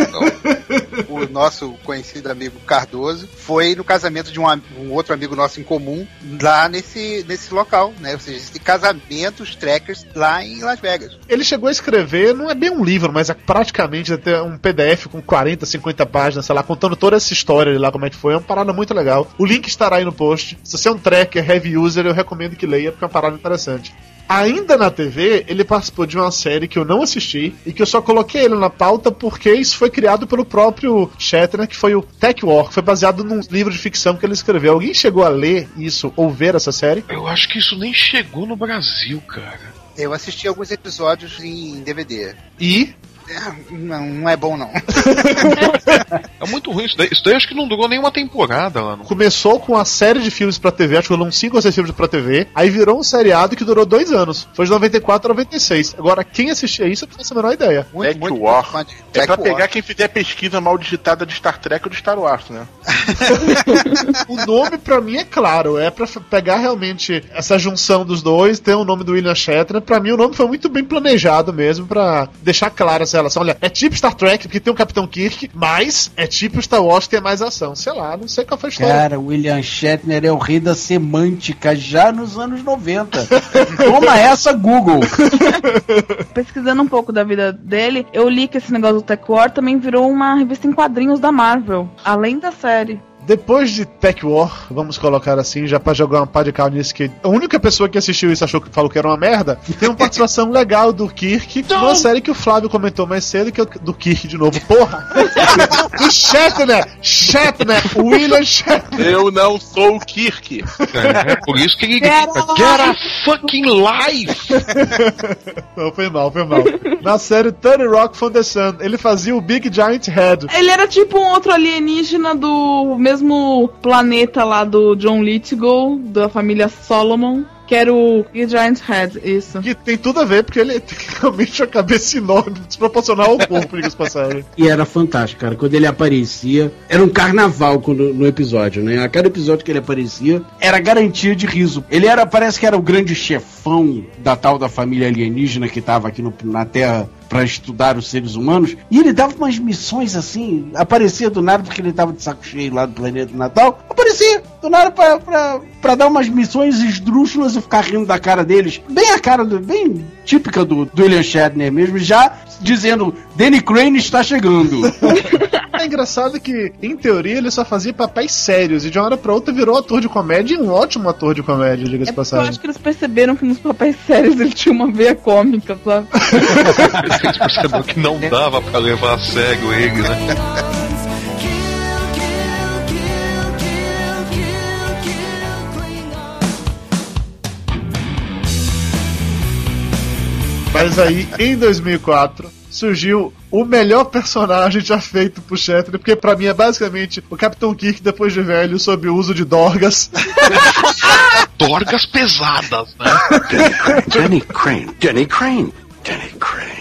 S7: o nosso conhecido amigo Cardoso foi no casamento de um, um outro amigo nosso em comum lá nesse, nesse local, né? Ou seja, esse casamento, os trackers lá em Las Vegas.
S2: Ele chegou a escrever, não é bem um livro, mas é praticamente até um PDF com 40, 50 páginas, sei lá, contando toda essa história de lá, como é que foi. É uma parada muito legal. O link estará aí no post. Se você é um tracker, heavy user, eu recomendo que leia, porque é uma parada interessante. Ainda na TV, ele participou de uma série que eu não assisti e que eu só coloquei ele na pauta porque isso foi criado pelo próprio Shatner, que foi o Tech War, que foi baseado num livro de ficção que ele escreveu. Alguém chegou a ler isso ou ver essa série?
S4: Eu acho que isso nem chegou no Brasil, cara.
S7: Eu assisti alguns episódios em DVD.
S2: E
S7: Não, não é bom não.
S4: É muito ruim isso daí. Isso daí acho que não durou nem uma temporada lá. No...
S2: Começou com a série de filmes pra TV, acho que foram uns 5 ou 6 filmes pra TV, aí virou um seriado que durou dois anos. Foi de 94 a 96. Agora, quem assistia isso, eu não faço a menor ideia.
S7: Muito,
S3: Back
S7: muito,
S3: War.
S7: muito
S3: É pra
S7: War.
S3: pegar quem fizer pesquisa mal digitada de Star Trek ou de Star Wars, né?
S2: O nome pra mim é claro, é pra pegar realmente essa junção dos dois, ter o nome do William Shatner. Pra mim o nome foi muito bem planejado mesmo, pra deixar clara essa relação. Olha, é tipo Star Trek, porque tem o Capitão Kirk, mas é tipo Star Wars, que tem mais ação. Sei lá, não sei qual foi a história.
S6: Cara, William Shatner é o rei da semântica já nos anos 90. Toma essa, Google.
S5: Pesquisando um pouco da vida dele, eu li que esse negócio do Tech War também virou uma revista em quadrinhos da Marvel, além da série.
S2: Depois de Tech War, vamos colocar assim, já pra jogar uma pá de cal nisso, que a única pessoa que assistiu isso achou que falou que era uma merda, tem uma participação legal do Kirk numa série que o Flávio comentou mais cedo, que é o do Kirk de novo. Porra! do Shatner! Shatner! William Shatner!
S3: Eu não sou o Kirk.
S4: É por isso que ele
S5: Get
S4: grita: Get a fucking life!
S2: Não, foi mal, foi mal. Na série 30 Rock from the Sun, ele fazia o Big Giant Head.
S5: Ele era tipo um outro alienígena do mesmo planeta lá do John Lithgow, da família Solomon, que era o Giant Head, isso.
S2: Que tem tudo a ver, porque ele tem realmente a cabeça enorme, desproporcional ao corpo, diga-se passagem.
S6: E era fantástico, cara. Quando ele aparecia, era um carnaval quando, no episódio, né? A cada episódio que ele aparecia, era garantia de riso. Ele era, parece que era o grande chefão da tal da família alienígena que tava aqui no- na Terra pra estudar os seres humanos. E ele dava umas missões assim, aparecia do nada porque ele tava de saco cheio lá do planeta Natal. Aparecia do nada pra dar umas missões esdrúxulas e ficar rindo da cara deles. Bem a cara, do, bem típica do, do William Shatner mesmo, já dizendo: Danny Crane está chegando.
S2: É engraçado que, em teoria, ele só fazia papéis sérios e de uma hora pra outra virou ator de comédia e um ótimo ator de comédia, diga-se
S5: É
S2: de
S5: porque eu
S2: passagem.
S5: acho que eles perceberam que nos papéis sérios ele tinha uma veia cômica, sabe?
S4: Eles perceberam que não dava pra levar a sério ele, né?
S2: Mas aí, em 2004, surgiu o melhor personagem já feito pro Shatner, porque pra mim é basicamente o Capitão Kirk depois de velho sob o uso de dorgas.
S4: Dorgas pesadas, né?
S11: Danny Crane. Danny Crane. Danny Crane.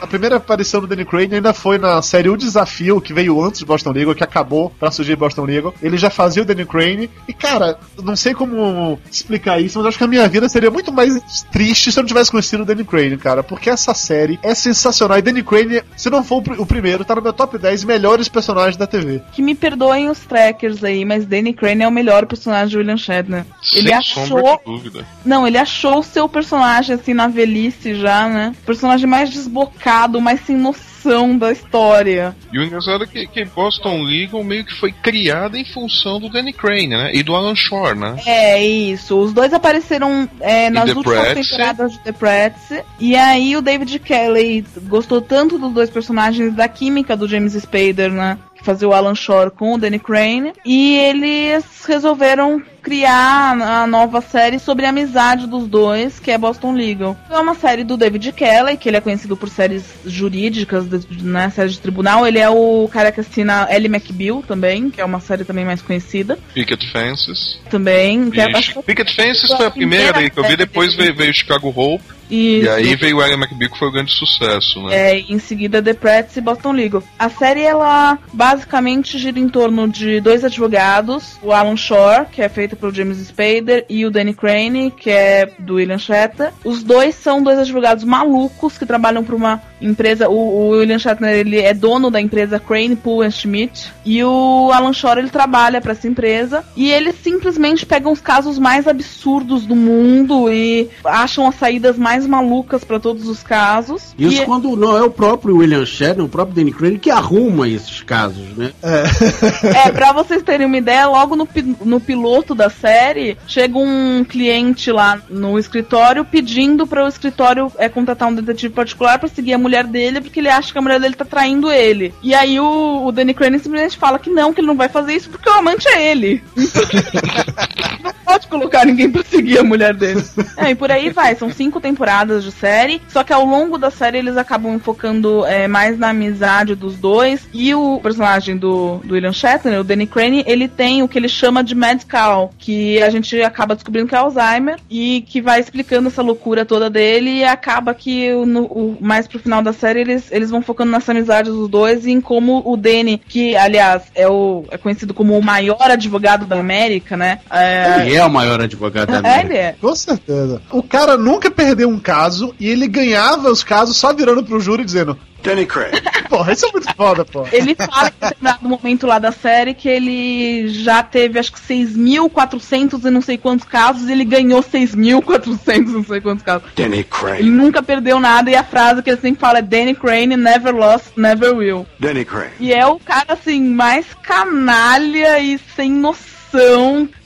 S2: A primeira aparição do Danny Crane ainda foi na série O Desafio, que veio antes de Boston Legal, que acabou pra surgir Boston Legal. Ele já fazia o Danny Crane. E, cara, não sei como explicar isso, mas acho que a minha vida seria muito mais triste se eu não tivesse conhecido o Danny Crane, cara. Porque essa série é sensacional. E Danny Crane, se não for o pr- o primeiro, tá no meu top 10 melhores personagens da TV.
S5: Que me perdoem os trackers aí, mas Danny Crane é o melhor personagem de William Shatner. Ele
S4: Sem
S5: achou.
S4: de dúvida.
S5: Não, ele achou o seu personagem, assim, na velhice já, né? O personagem mais desbocado, mais sem noção da história.
S4: E o engraçado é que, que Boston Legal meio que foi criada em função do Danny Crane, né? E do Alan Shore, né?
S5: É, isso. Os dois apareceram é, nas últimas temporadas de The Prats. E aí o David Kelly gostou tanto dos dois personagens da química do James Spader, né? Que fazia o Alan Shore com o Danny Crane. E eles resolveram criar a nova série sobre a amizade dos dois, que é Boston Legal. É uma série do David Kelly, que ele é conhecido por séries jurídicas, né, séries de tribunal. Ele é o cara que assina Ellie McBeal também, que é uma série também mais conhecida.
S4: Picket Fences.
S5: Também. Que é-
S4: Picket Fences foi a primeira dele que eu vi, depois veio, veio Chicago Hope.
S5: Isso.
S4: E aí veio o Aaron McBeal, que foi o grande sucesso, né?
S5: É, e em seguida The Prats e Boston Legal. A série, ela basicamente gira em torno de dois advogados, o Alan Shore, que é feito pelo James Spader, e o Danny Crane, que é do William Shatner. Os dois são dois advogados malucos que trabalham para uma empresa, o, o William Shatner, ele é dono da empresa Crane, Pool and Schmidt, e o Alan Shore, ele trabalha para essa empresa, e eles simplesmente pegam os casos mais absurdos do mundo e acham as saídas mais malucas para todos os casos.
S6: Isso
S5: E-
S6: quando não é o próprio William Shatner, o próprio Danny Crane que arruma esses casos, né?
S5: É, pra vocês terem uma ideia, logo no, no piloto da série, chega um cliente lá no escritório pedindo para o escritório é, contratar um detetive particular pra seguir a mulher dele, porque ele acha que a mulher dele tá traindo ele. E aí o, o Danny Crane simplesmente fala que não, que ele não vai fazer isso porque o amante é ele. não pode colocar ninguém pra seguir a mulher dele. É, e por aí vai, são cinco temporadas de série, só que ao longo da série eles acabam focando é, mais na amizade dos dois, e o personagem do, do William Shatner, o Danny Crane, ele tem o que ele chama de mad cow, que a gente acaba descobrindo que é Alzheimer, e que vai explicando essa loucura toda dele, e acaba que no, o, mais pro final da série eles, eles vão focando nessa amizade dos dois e em como o Danny, que aliás é, o, é conhecido como o maior advogado da América, né? É,
S6: Ele é o maior advogado da
S5: é,
S6: América.
S5: ele é.
S2: Com certeza. O cara nunca perdeu um caso e ele ganhava os casos só virando pro júri dizendo:
S11: Danny Craig.
S2: Porra, isso é muito foda, pô.
S5: Ele fala em determinado momento lá da série que ele já teve acho que 6.400 e não sei quantos casos e ele ganhou 6.400 e não sei quantos casos.
S11: Danny
S5: Ele
S11: Craig.
S5: nunca perdeu nada e a frase que ele sempre fala é Danny Crane never lost, never will.
S11: Danny Craig.
S5: E é o cara assim mais canalha e sem noção,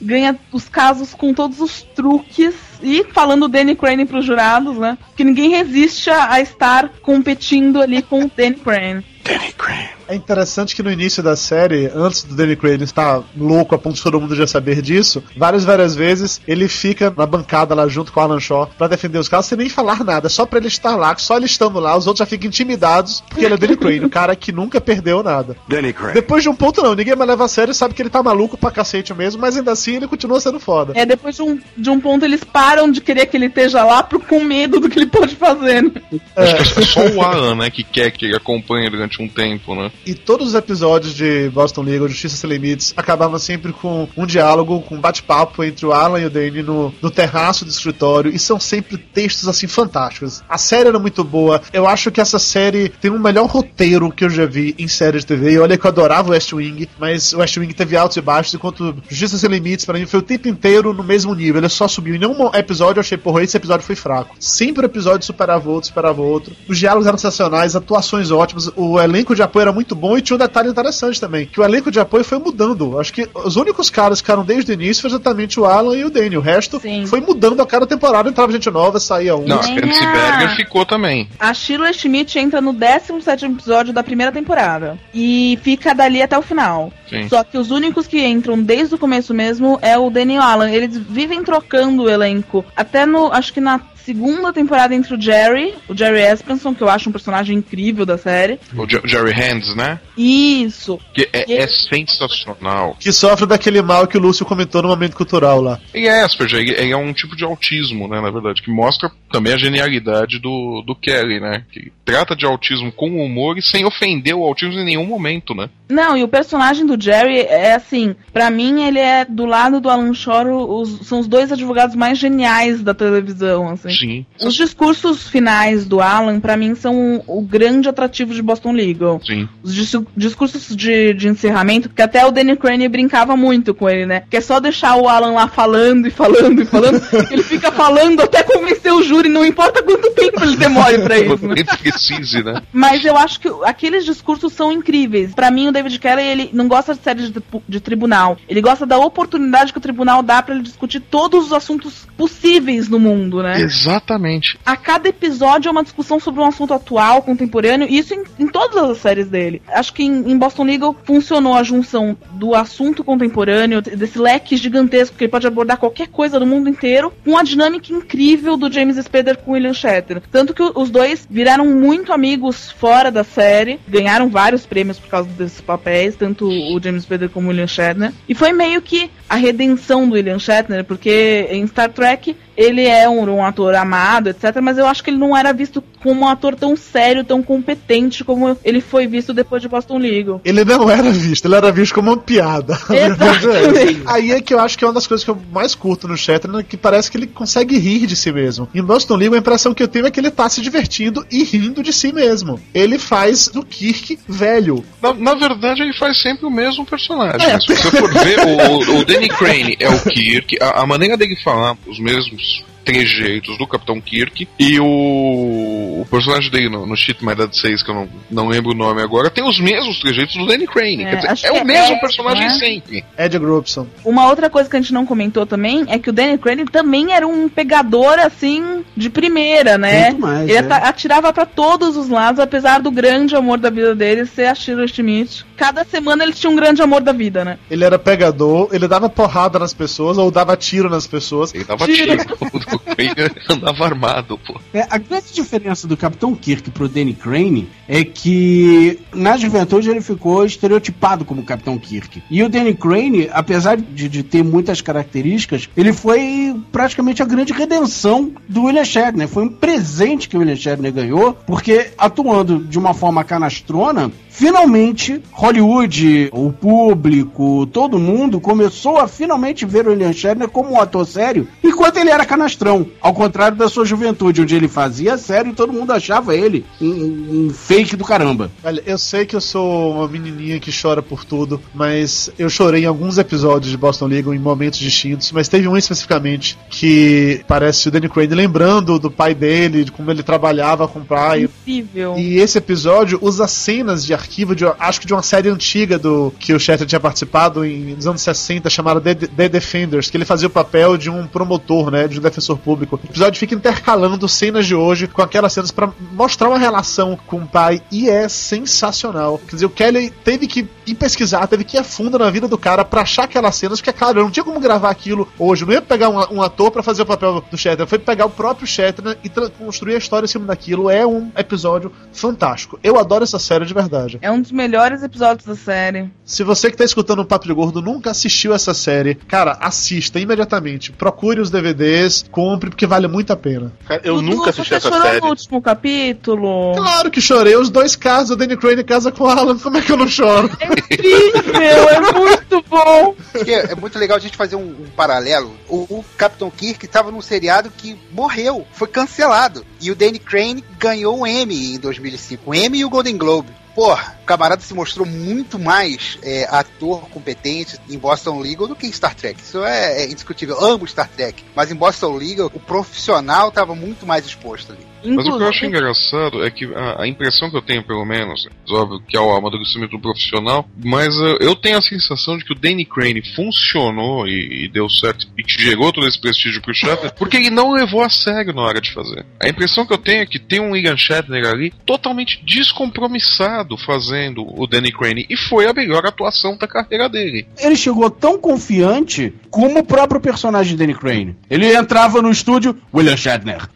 S5: ganha os casos com todos os truques. E falando Danny Crane pros jurados, né? Que ninguém resiste a, a estar competindo ali com o Danny Crane.
S11: Danny Craig.
S2: É interessante que no início da série, antes do Danny Crane estar louco a ponto de todo mundo já saber disso, várias várias vezes ele fica na bancada lá junto com o Alan Shaw pra defender os casos sem nem falar nada, só pra ele estar lá, que só ele estando lá, os outros já ficam intimidados, porque ele é o Danny Crane, o cara que nunca perdeu nada.
S11: Danny Craig.
S2: Depois de um ponto não, ninguém mais leva a sério, sabe que ele tá maluco pra cacete mesmo, mas ainda assim ele continua sendo foda.
S5: É, depois de um, de um ponto eles param de querer que ele esteja lá por, com medo do que ele pode fazer. Né?
S4: Acho que é só o Alan, né, que quer que ele acompanhe durante um tempo, né?
S2: E todos os episódios de Boston Legal, Justiça Sem Limites, acabavam sempre com um diálogo, com um bate-papo entre o Alan e o Danny no, no terraço do escritório, e são sempre textos assim fantásticos. A série era muito boa, eu acho que essa série tem o melhor roteiro que eu já vi em série de TV. E olha que eu adorava West Wing, mas West Wing teve altos e baixos, enquanto Justiça Sem Limites, pra mim, foi o tempo inteiro no mesmo nível. Ele só subiu. Em nenhum episódio eu achei, porra, esse episódio foi fraco. Sempre o episódio superava outro, superava outro. Os diálogos eram sensacionais, atuações ótimas, o elenco de apoio era muito bom e tinha um detalhe interessante também, que o elenco de apoio foi mudando. Acho que os únicos caras que ficaram desde o início foi exatamente o Alan e o Danny. O resto
S5: Sim.
S2: foi mudando a cada temporada, entrava gente nova, saía um.
S4: Não, Nancy
S5: a-
S4: Berger ficou também.
S5: A Sheila Schmidt entra no 17 episódio da primeira temporada. E fica dali até o final.
S4: Sim.
S5: Só que os únicos que entram desde o começo mesmo é o Danny e o Alan. Eles vivem trocando o elenco. Até no. Acho que na segunda temporada entre o Jerry, o Jerry Espenson, que eu acho um personagem incrível da série.
S4: O Je- Jerry Hands, né?
S5: Isso.
S4: Que é,
S5: E-
S4: é sensacional.
S2: Que sofre daquele mal que o Lúcio comentou no momento cultural lá.
S4: E é Asperger, ele, ele é um tipo de autismo, né, na verdade, que mostra também a genialidade do, do Kelly, né? Que trata de autismo com humor e sem ofender o autismo em nenhum momento, né?
S5: Não, e o personagem do Jerry é assim, pra mim ele é do lado do Alan Shore, os- são os dois advogados mais geniais da televisão, assim.
S4: Sim.
S5: Os discursos finais do Alan, pra mim, são o grande atrativo de Boston Legal.
S4: Sim.
S5: Os dis- discursos de, de encerramento, que até o Danny Crane brincava muito com ele, né? Que é só deixar o Alan lá falando e falando e falando, ele fica falando até convencer o júri, não importa quanto tempo ele demore pra isso, né?
S4: Precise, né?
S5: Mas eu acho que aqueles discursos são incríveis. Pra mim, o David Kelly, ele não gosta de séries de, de tribunal. Ele gosta da oportunidade que o tribunal dá pra ele discutir todos os assuntos possíveis no mundo, né?
S4: Exatamente.
S5: A cada episódio é uma discussão sobre um assunto atual, contemporâneo, e isso em, em todas as séries dele. Acho que em, em Boston Legal funcionou a junção do assunto contemporâneo, desse leque gigantesco que ele pode abordar qualquer coisa do mundo inteiro, com a dinâmica incrível do James Spader com o William Shatner. Tanto que os dois viraram muito amigos fora da série, ganharam vários prêmios por causa desses papéis, tanto o James Spader como o William Shatner. E foi meio que a redenção do William Shatner, porque em Star Trek ele é um, um ator amado, etc. Mas eu acho que ele não era visto como um ator tão sério, tão competente como ele foi visto depois de Boston Legal.
S2: Ele não era visto, ele era visto como uma piada. É.
S5: Exatamente.
S2: Aí é que eu acho que é uma das coisas que eu mais curto no Shatner, que parece que ele consegue rir de si mesmo. Em Boston Legal, a impressão que eu tenho é que ele tá se divertindo e rindo de si mesmo. Ele faz do Kirk velho.
S4: Na, na verdade, ele faz sempre o mesmo personagem.
S2: É.
S4: Se você for ver, o, o Danny Crane é o Kirk, a, a maneira dele falar, os mesmos trejeitos do Capitão Kirk e o, o personagem dele no, no Cheat My Dad 6, que eu não, não lembro o nome agora, tem os mesmos trejeitos do Danny Crane.
S5: É,
S4: Quer dizer, é o
S5: é
S4: mesmo
S5: Ed,
S4: personagem
S5: né?
S4: sempre.
S2: Ed Grobson.
S5: Uma outra coisa que a gente não comentou também é que o Danny Crane também era um pegador, assim, de primeira, né?
S6: Muito mais,
S5: Ele
S6: é.
S5: atirava pra todos os lados, apesar do grande amor da vida dele ser a Sheila Schmidt. Cada semana ele tinha um grande amor da vida, né?
S2: Ele era pegador, ele dava porrada nas pessoas ou dava tiro nas pessoas.
S4: Ele dava
S5: Tira.
S4: tiro. Crane andava armado, pô.
S6: É, a grande diferença do Capitão Kirk pro Danny Crane é que na juventude ele ficou estereotipado como Capitão Kirk. E o Danny Crane, apesar de, de ter muitas características, ele foi praticamente a grande redenção do William Shatner. Foi um presente que o William Shatner ganhou, porque atuando de uma forma canastrona, finalmente Hollywood, o público, todo mundo começou a finalmente ver o William Shatner como um ator sério, enquanto ele era canastrão. Ao contrário da sua juventude, onde ele fazia sério e todo mundo achava ele um, um fake do caramba.
S2: Olha, eu sei que eu sou uma menininha que chora por tudo, mas eu chorei em alguns episódios de Boston Legal em momentos distintos, mas teve um especificamente que parece o Danny Crane lembrando do pai dele, de como ele trabalhava com o pai.
S5: Incrível.
S2: E esse episódio usa cenas de arquivo de, acho que de uma série antiga do que o Shatner tinha participado em, nos anos 60, chamada The, The Defenders, que ele fazia o papel de um promotor, né, de um defensor público. O episódio fica intercalando cenas de hoje com aquelas cenas pra mostrar uma relação com o pai e é sensacional. Quer dizer, o Kelly teve que ir pesquisar, teve que ir a fundo na vida do cara pra achar aquelas cenas, porque, cara, eu não tinha como gravar aquilo hoje. Eu não ia pegar um, um ator pra fazer o papel do Shatner, foi pegar o próprio Shatner e construir a história em cima daquilo. É um episódio fantástico. Eu adoro essa série de verdade.
S5: É um dos melhores episódios da série.
S2: Se você que tá escutando o Papo de Gordo nunca assistiu essa série, cara, assista imediatamente. Procure os DVDs, compre, porque vale muito a pena.
S3: Cara, eu
S5: Dudu,
S3: nunca assisti
S5: você
S3: essa
S5: chorou
S3: série.
S5: no último capítulo?
S2: Claro que chorei, os dois casos, o Danny Crane casa com o Alan, como é que eu não choro?
S5: É incrível, é muito bom.
S7: É muito legal a gente fazer um, um paralelo. O, o Capitão Kirk estava num seriado que morreu, foi cancelado. E o Danny Crane ganhou um Emmy em 2005. O Emmy e o Golden Globe. Porra, o camarada se mostrou muito mais é, ator competente em Boston Legal do que em Star Trek. Isso é, é indiscutível. Amo Star Trek. Mas em Boston Legal, o profissional estava muito mais exposto ali.
S4: Mas o que eu acho engraçado é que a, a impressão que eu tenho, pelo menos, óbvio que é o amadurecimento profissional, mas uh, eu tenho a sensação de que o Danny Crane funcionou e, e deu certo e que gerou todo esse prestígio pro Shatner porque ele não levou a sério na hora de fazer. A impressão que eu tenho é que tem um Ian Shatner ali totalmente descompromissado fazendo o Danny Crane e foi a melhor atuação da carreira dele.
S6: Ele chegou tão confiante como o próprio personagem Danny Crane. Ele entrava no estúdio, William Shatner.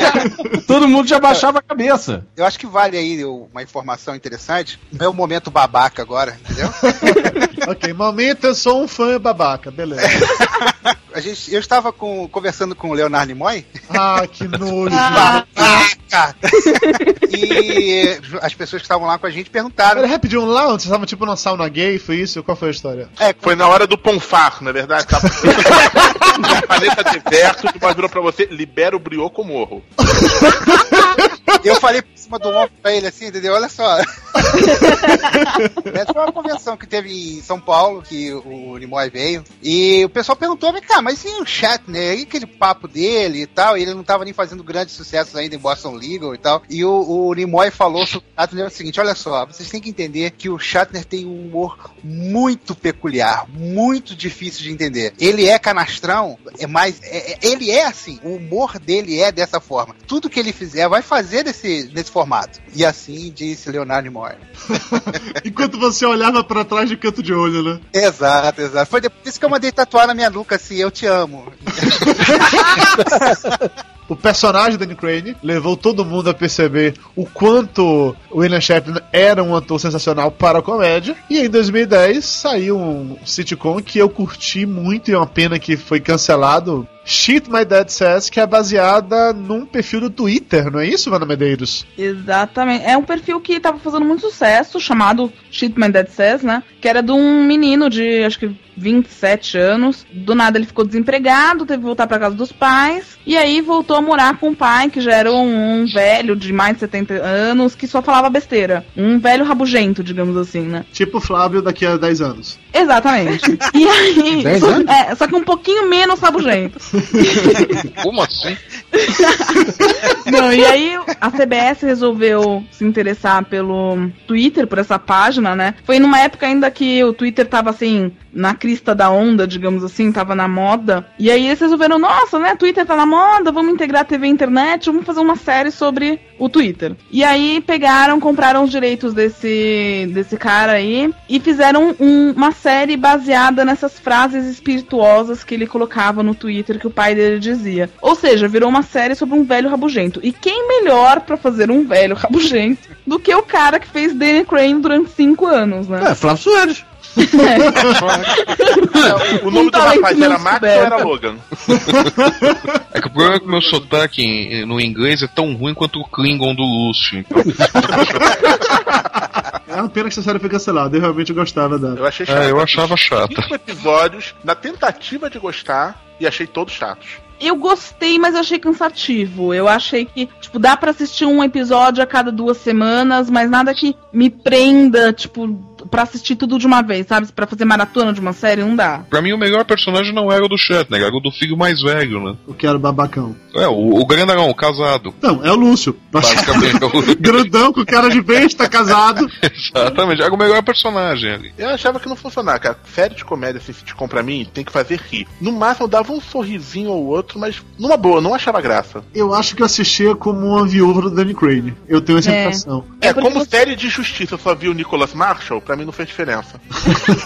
S6: Todo mundo já baixava a cabeça.
S7: Eu acho que vale aí uma informação interessante. Não é o momento babaca agora, entendeu?
S2: ok, momento eu sou um fã babaca, beleza.
S7: A gente, eu estava com- conversando com o Leonardo Nimoy.
S2: Ah, que nojo.
S7: E as pessoas que estavam lá com a gente perguntaram.
S2: Pera, rapidinho, lá onde vocês estavam tipo numa sauna gay, foi isso? Qual foi a história?
S7: É,
S3: Foi na hora do Ponfar, não é verdade? Tava... a paleta de versos, o virou pra você, libera o brioco morro.
S7: eu falei por cima do ombro pra ele assim, entendeu? Olha só. Essa foi uma convenção que teve em São Paulo, que o Nimoy veio. E o pessoal perguntou, mas cara, mas e o Shatner? E aquele papo dele e tal? E ele não tava nem fazendo grandes sucessos ainda em Boston Legal e tal. E o, o Nimoy falou sobre o Shatner o seguinte: olha só, vocês têm que entender que o Shatner tem um humor muito peculiar, muito difícil de entender. Ele é canastrão, é mais. é- é- ele é assim, o humor dele é dessa forma. Tudo que ele fizer vai fazer desse, nesse formato. E assim disse Leonardo Nimoy.
S2: Enquanto você olhava pra trás de canto de olho, né?
S7: Exato, exato. Foi depois disso que eu mandei tatuar na minha nuca assim, eu te amo.
S2: O personagem Danny Crane levou todo mundo a perceber o quanto o William Shatner era um ator sensacional para a comédia. E em 2010 saiu um sitcom que eu curti muito e é uma pena que foi cancelado. Shit My Dad Says, que é baseada num perfil do Twitter, não é isso, Vana Medeiros?
S5: Exatamente. É um perfil que tava fazendo muito sucesso, chamado Shit My Dad Says, né? Que era de um menino de, acho que 27 anos. Do nada ele ficou desempregado, teve que voltar pra casa dos pais. E aí voltou a morar com o pai, que já era um, um velho de mais de 70 anos, que só falava besteira. Um velho rabugento, digamos assim, né?
S2: Tipo o Flávio daqui a 10 anos.
S5: Exatamente. E aí.
S6: 10
S5: só,
S6: anos?
S5: é, só que um pouquinho menos rabugento.
S4: Como assim?
S5: Não, e aí a CBS resolveu se interessar pelo Twitter, por essa página, né? Foi numa época ainda que o Twitter tava assim, na crista da onda, digamos assim, tava na moda. E aí eles resolveram, nossa, né? Twitter tá na moda, vamos integrar TV e internet, vamos fazer uma série sobre o Twitter. E aí pegaram, compraram os direitos desse, desse cara aí e fizeram um- uma série baseada nessas frases espirituosas que ele colocava no Twitter que o pai dele dizia. Ou seja, virou uma série sobre um velho rabugento. E quem melhor pra fazer um velho rabugento do que o cara que fez Danny Crane durante cinco anos, né?
S6: É, Flávio Soares.
S3: O nome
S5: Um
S3: do
S5: talento
S3: rapaz era Max ou era Logan?
S4: É que o problema é que o meu sotaque em- no inglês é tão ruim quanto o Klingon do Lúcio. Então,
S2: É uma pena que essa série foi cancelada. Eu realmente gostava dela.
S3: Eu achei
S4: é, eu achava chata.
S3: Cinco episódios na tentativa de gostar e achei todos chatos.
S5: Eu gostei, mas eu achei cansativo. Eu achei que, tipo, dá pra assistir um episódio a cada duas semanas, mas nada que me prenda, tipo, pra assistir tudo de uma vez, sabe? Pra fazer maratona de uma série, não dá.
S4: Pra mim, o melhor personagem não era o do Shatner, era o do filho mais velho, né?
S2: O que era o babacão.
S4: É, o, o grandão, o casado.
S2: Não, é o Lúcio.
S4: Basicamente, é o-
S2: Grandão com cara de besta, casado.
S4: Exatamente, era o melhor personagem ali.
S3: Eu achava que não funcionava, cara. Série de comédia, assim, sitcom pra mim, tem que fazer rir. No máximo, dava um sorrisinho ou outro, mas numa boa, não achava graça.
S2: Eu acho que eu assistia como uma viúva do Danny Crane. Eu tenho essa
S5: É.
S2: impressão.
S3: É,
S5: porque
S3: como
S5: você-
S3: série de justiça, eu só vi o Nicholas Marshall, pra mim não fez diferença.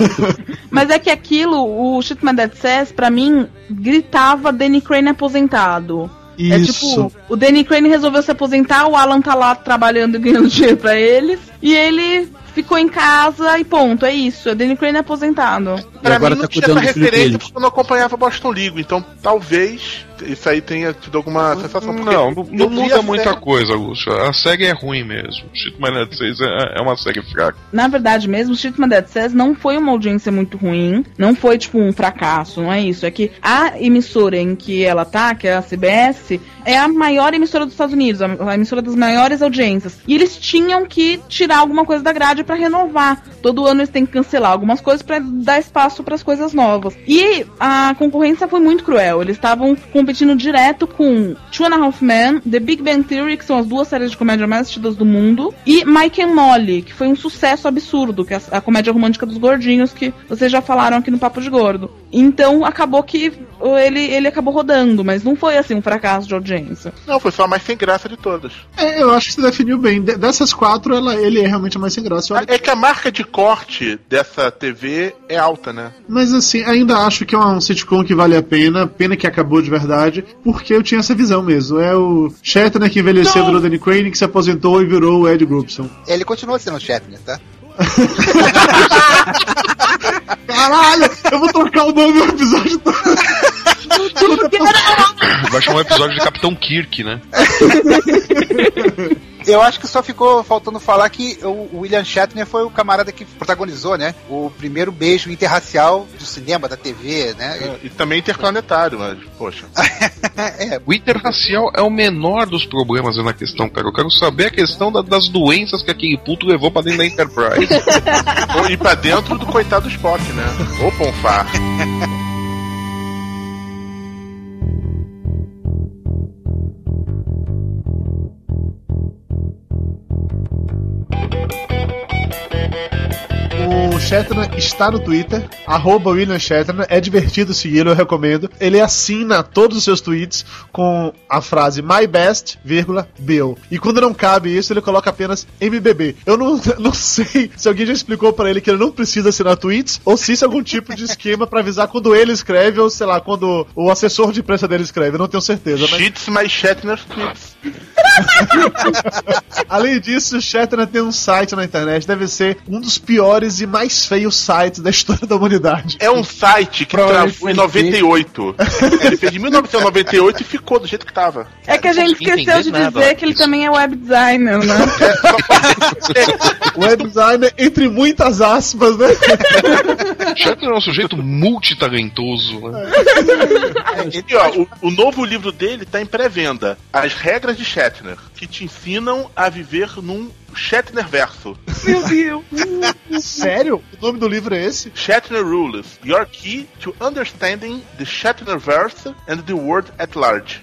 S5: Mas é que aquilo, o Shit My Dad Says, pra mim, gritava Danny Crane aposentado. É
S2: Isso.
S5: tipo, o Danny Crane resolveu se aposentar, o Alan tá lá trabalhando e ganhando dinheiro pra eles, e ele ficou em casa e ponto, é isso. É Danny Crane aposentado.
S3: Pra
S6: agora
S3: mim
S6: tá
S3: não tinha
S6: cuidando
S3: essa referência porque eu não acompanhava Boston League, então talvez isso aí tenha tido alguma sensação. porque
S4: Não, não, não muda
S3: a
S4: muita
S3: série-
S4: coisa, Lúcio. A série é ruim mesmo. Shit My Net 6 é, é uma série fraca.
S5: Na verdade mesmo, Shit My Dad Says não foi uma audiência muito ruim, não foi tipo um fracasso, não é isso. É que a emissora em que ela tá, que é a CBS, é a maior emissora dos Estados Unidos, a, a emissora das maiores audiências. E eles tinham que tirar alguma coisa da grade pra renovar. Todo ano eles têm que cancelar algumas coisas pra dar espaço pras coisas novas. E a concorrência foi muito cruel. Eles estavam competindo direto com Two and a Half Men, The Big Bang Theory, que são as duas séries de comédia mais assistidas do mundo, e Mike and Molly, que foi um sucesso absurdo, que é a, comédia romântica dos gordinhos, que vocês já falaram aqui no Papo de Gordo. Então acabou que uh, ele, ele acabou rodando, mas não foi assim um fracasso de audiência.
S3: Não, foi só a mais sem graça de todas.
S2: É, eu acho que você definiu bem. De- dessas quatro, ela, ele é realmente a mais sem graça. Olha,
S3: É que a marca de corte dessa TV é alta, né?
S2: Mas assim, ainda acho que é um sitcom que vale a pena. Pena que acabou de verdade, porque eu tinha essa visão mesmo. É o Shatner que envelheceu do Danny Crane, que se aposentou e virou o Ed Grubson.
S7: Ele continua sendo o Shatner, tá?
S2: Caralho, eu vou trocar o nome do episódio todo.
S4: Vai chamar um episódio de Capitão Kirk, né?
S7: Eu acho que só ficou faltando falar que o William Shatner foi o camarada que protagonizou, né? O primeiro beijo interracial do cinema, da TV, né?
S3: É, E também interplanetário, mas, poxa.
S7: É,
S4: O interracial é o menor dos problemas na questão, cara. Eu quero saber a questão da- das doenças que aquele puto levou pra dentro da Enterprise.
S3: Ou ir pra dentro do coitado Spock, né? Ou Ponfar.
S2: O Shatner está no Twitter, arroba William Shatner, é divertido segui-lo, eu recomendo. Ele assina todos os seus tweets com a frase My Best, vírgula, Bill. E quando não cabe isso, ele coloca apenas MBB. Eu não, não sei se alguém já explicou pra ele que ele não precisa assinar tweets, ou se isso é algum tipo de esquema pra avisar quando ele escreve, ou sei lá, quando o assessor de imprensa dele escreve, eu não tenho certeza. Mas...
S3: Cheats mais Shatner's tweets.
S2: Além disso, o Shatner tem um site na internet, deve ser um dos piores e mais feios sites da história da humanidade.
S3: É um site que travou em
S6: foi ele
S3: 98. Ele fez em 1998 e ficou do jeito que tava.
S5: É que a gente esqueceu de dizer
S4: nada
S5: que ele também é web designer, né?
S3: É,
S2: Web designer, entre muitas aspas, né?
S4: Shatner é um sujeito multitalentoso, né?
S3: Ó, o, o novo livro dele tá em pré-venda. As regras de Shatner, que te ensinam a viver num Shatner verso.
S5: Meu Deus.
S2: Sério? O nome do livro é esse?
S3: Shatner Rules. Your key to understanding the Shatnerverse and the world at large.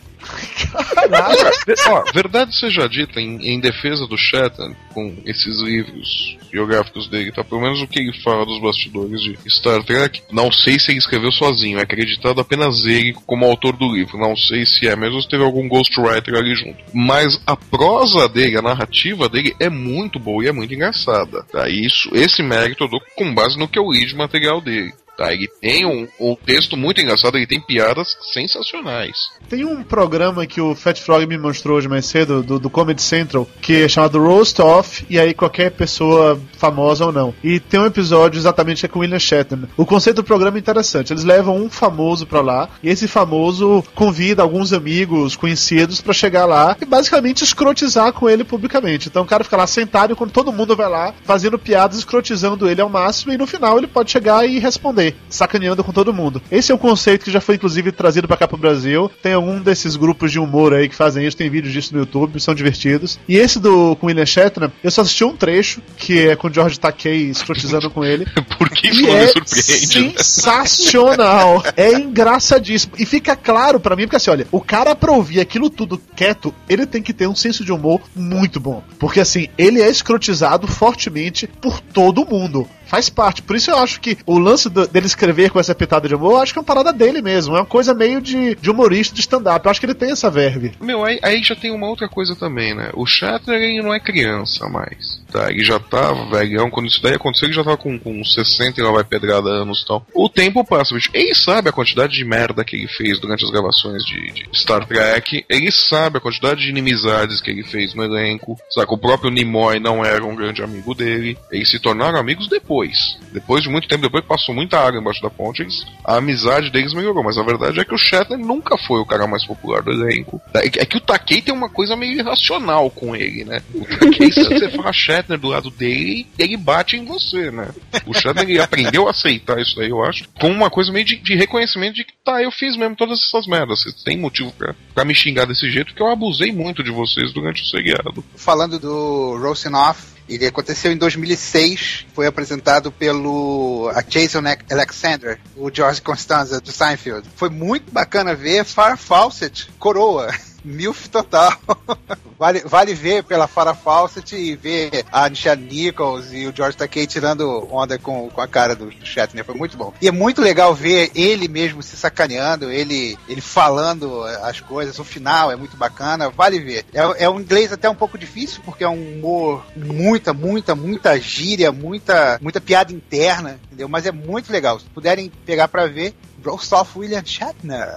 S4: Ó, verdade seja dita, em, em defesa do Shatner, com esses livros biográficos dele, tá? Pelo menos o que ele fala dos bastidores de Star Trek, não sei se ele escreveu sozinho, é acreditado apenas ele como autor do livro. Não sei se é mesmo se teve algum ghostwriter ali junto. Mas a prosa dele, a narrativa dele é muito boa e é muito engraçada. Tá? Isso, esse mérito eu dou com base no que eu li de material dele. Tá, ele tem um, um texto muito engraçado, ele tem piadas sensacionais.
S2: Tem um programa que o Fat Frog me mostrou hoje mais cedo, do, do Comedy Central, que é chamado Roast Off, e aí qualquer pessoa famosa ou não. E tem um episódio exatamente que é com William Shatner. O conceito do programa é interessante. Eles levam um famoso pra lá, e esse famoso convida alguns amigos conhecidos pra chegar lá e basicamente escrotizar com ele publicamente. Então o cara fica lá sentado enquanto todo mundo vai lá fazendo piadas, escrotizando ele ao máximo, e no final ele pode chegar e responder, sacaneando com todo mundo. Esse é um conceito que já foi inclusive trazido pra cá pro Brasil. Tem algum desses grupos de humor aí que fazem isso, tem vídeos disso no YouTube, são divertidos. E esse do com William Shatner, eu só assisti um trecho, que é com o George Takei escrotizando com ele.
S4: Por que isso
S2: é
S4: me surpreende? né?
S2: sensacional. É engraçadíssimo. E fica claro pra mim, porque assim, olha, o cara pra ouvir aquilo tudo quieto, ele tem que ter um senso de humor muito bom. Porque assim, ele é escrotizado fortemente por todo mundo. Faz parte. Por isso eu acho que o lance do- dele escrever com essa pitada de humor, eu acho que é uma parada dele mesmo. É uma coisa meio de, de humorista de stand-up. Eu acho que ele tem essa verve.
S4: Meu, aí, aí já tem uma outra coisa também, né? O Shatner ele não é criança mais. Tá? Ele já tava velhão. Quando isso daí aconteceu, ele já tava com, com 60 e lá vai pedrada anos e tal. O tempo passa, bicho. Ele sabe a quantidade de merda que ele fez durante as gravações de, de Star Trek. Ele sabe a quantidade de inimizades que ele fez no elenco. Saca? O próprio Nimoy não era um grande amigo dele. Eles se tornaram amigos depois. Depois de muito tempo, depois que passou muita água embaixo da ponte, eles- a amizade deles melhorou. Mas a verdade é que o Shatner nunca foi o cara mais popular do elenco. É que- é que o Takei tem uma coisa meio irracional com ele, né? O Takei, você fala Shatner do lado dele, ele bate em você, né? O Shatner aprendeu a aceitar isso aí, eu acho, como uma coisa meio de, de reconhecimento de que tá, eu fiz mesmo todas essas merdas. Vocês têm motivo pra, pra me xingar desse jeito, que eu abusei muito de vocês durante o seriado.
S7: Falando do Roasting Off, ele aconteceu em 2006, foi apresentado pelo Jason Alexander, o George Constanza do Seinfeld. Foi muito bacana ver Farrah Fawcett, coroa. Milf total. vale, vale ver pela Farrah Fawcett e ver a Michelle Nichols e o George Takei tirando onda com, com a cara do, Shatner. Foi muito bom. E é muito legal ver ele mesmo se sacaneando, ele, ele falando as coisas. O final é muito bacana. Vale ver. É, é um inglês até um pouco difícil, porque é um humor muita, muita, muita gíria, muita, muita piada interna, entendeu? Mas é muito legal. Se puderem pegar pra ver, Roast Off William Shatner.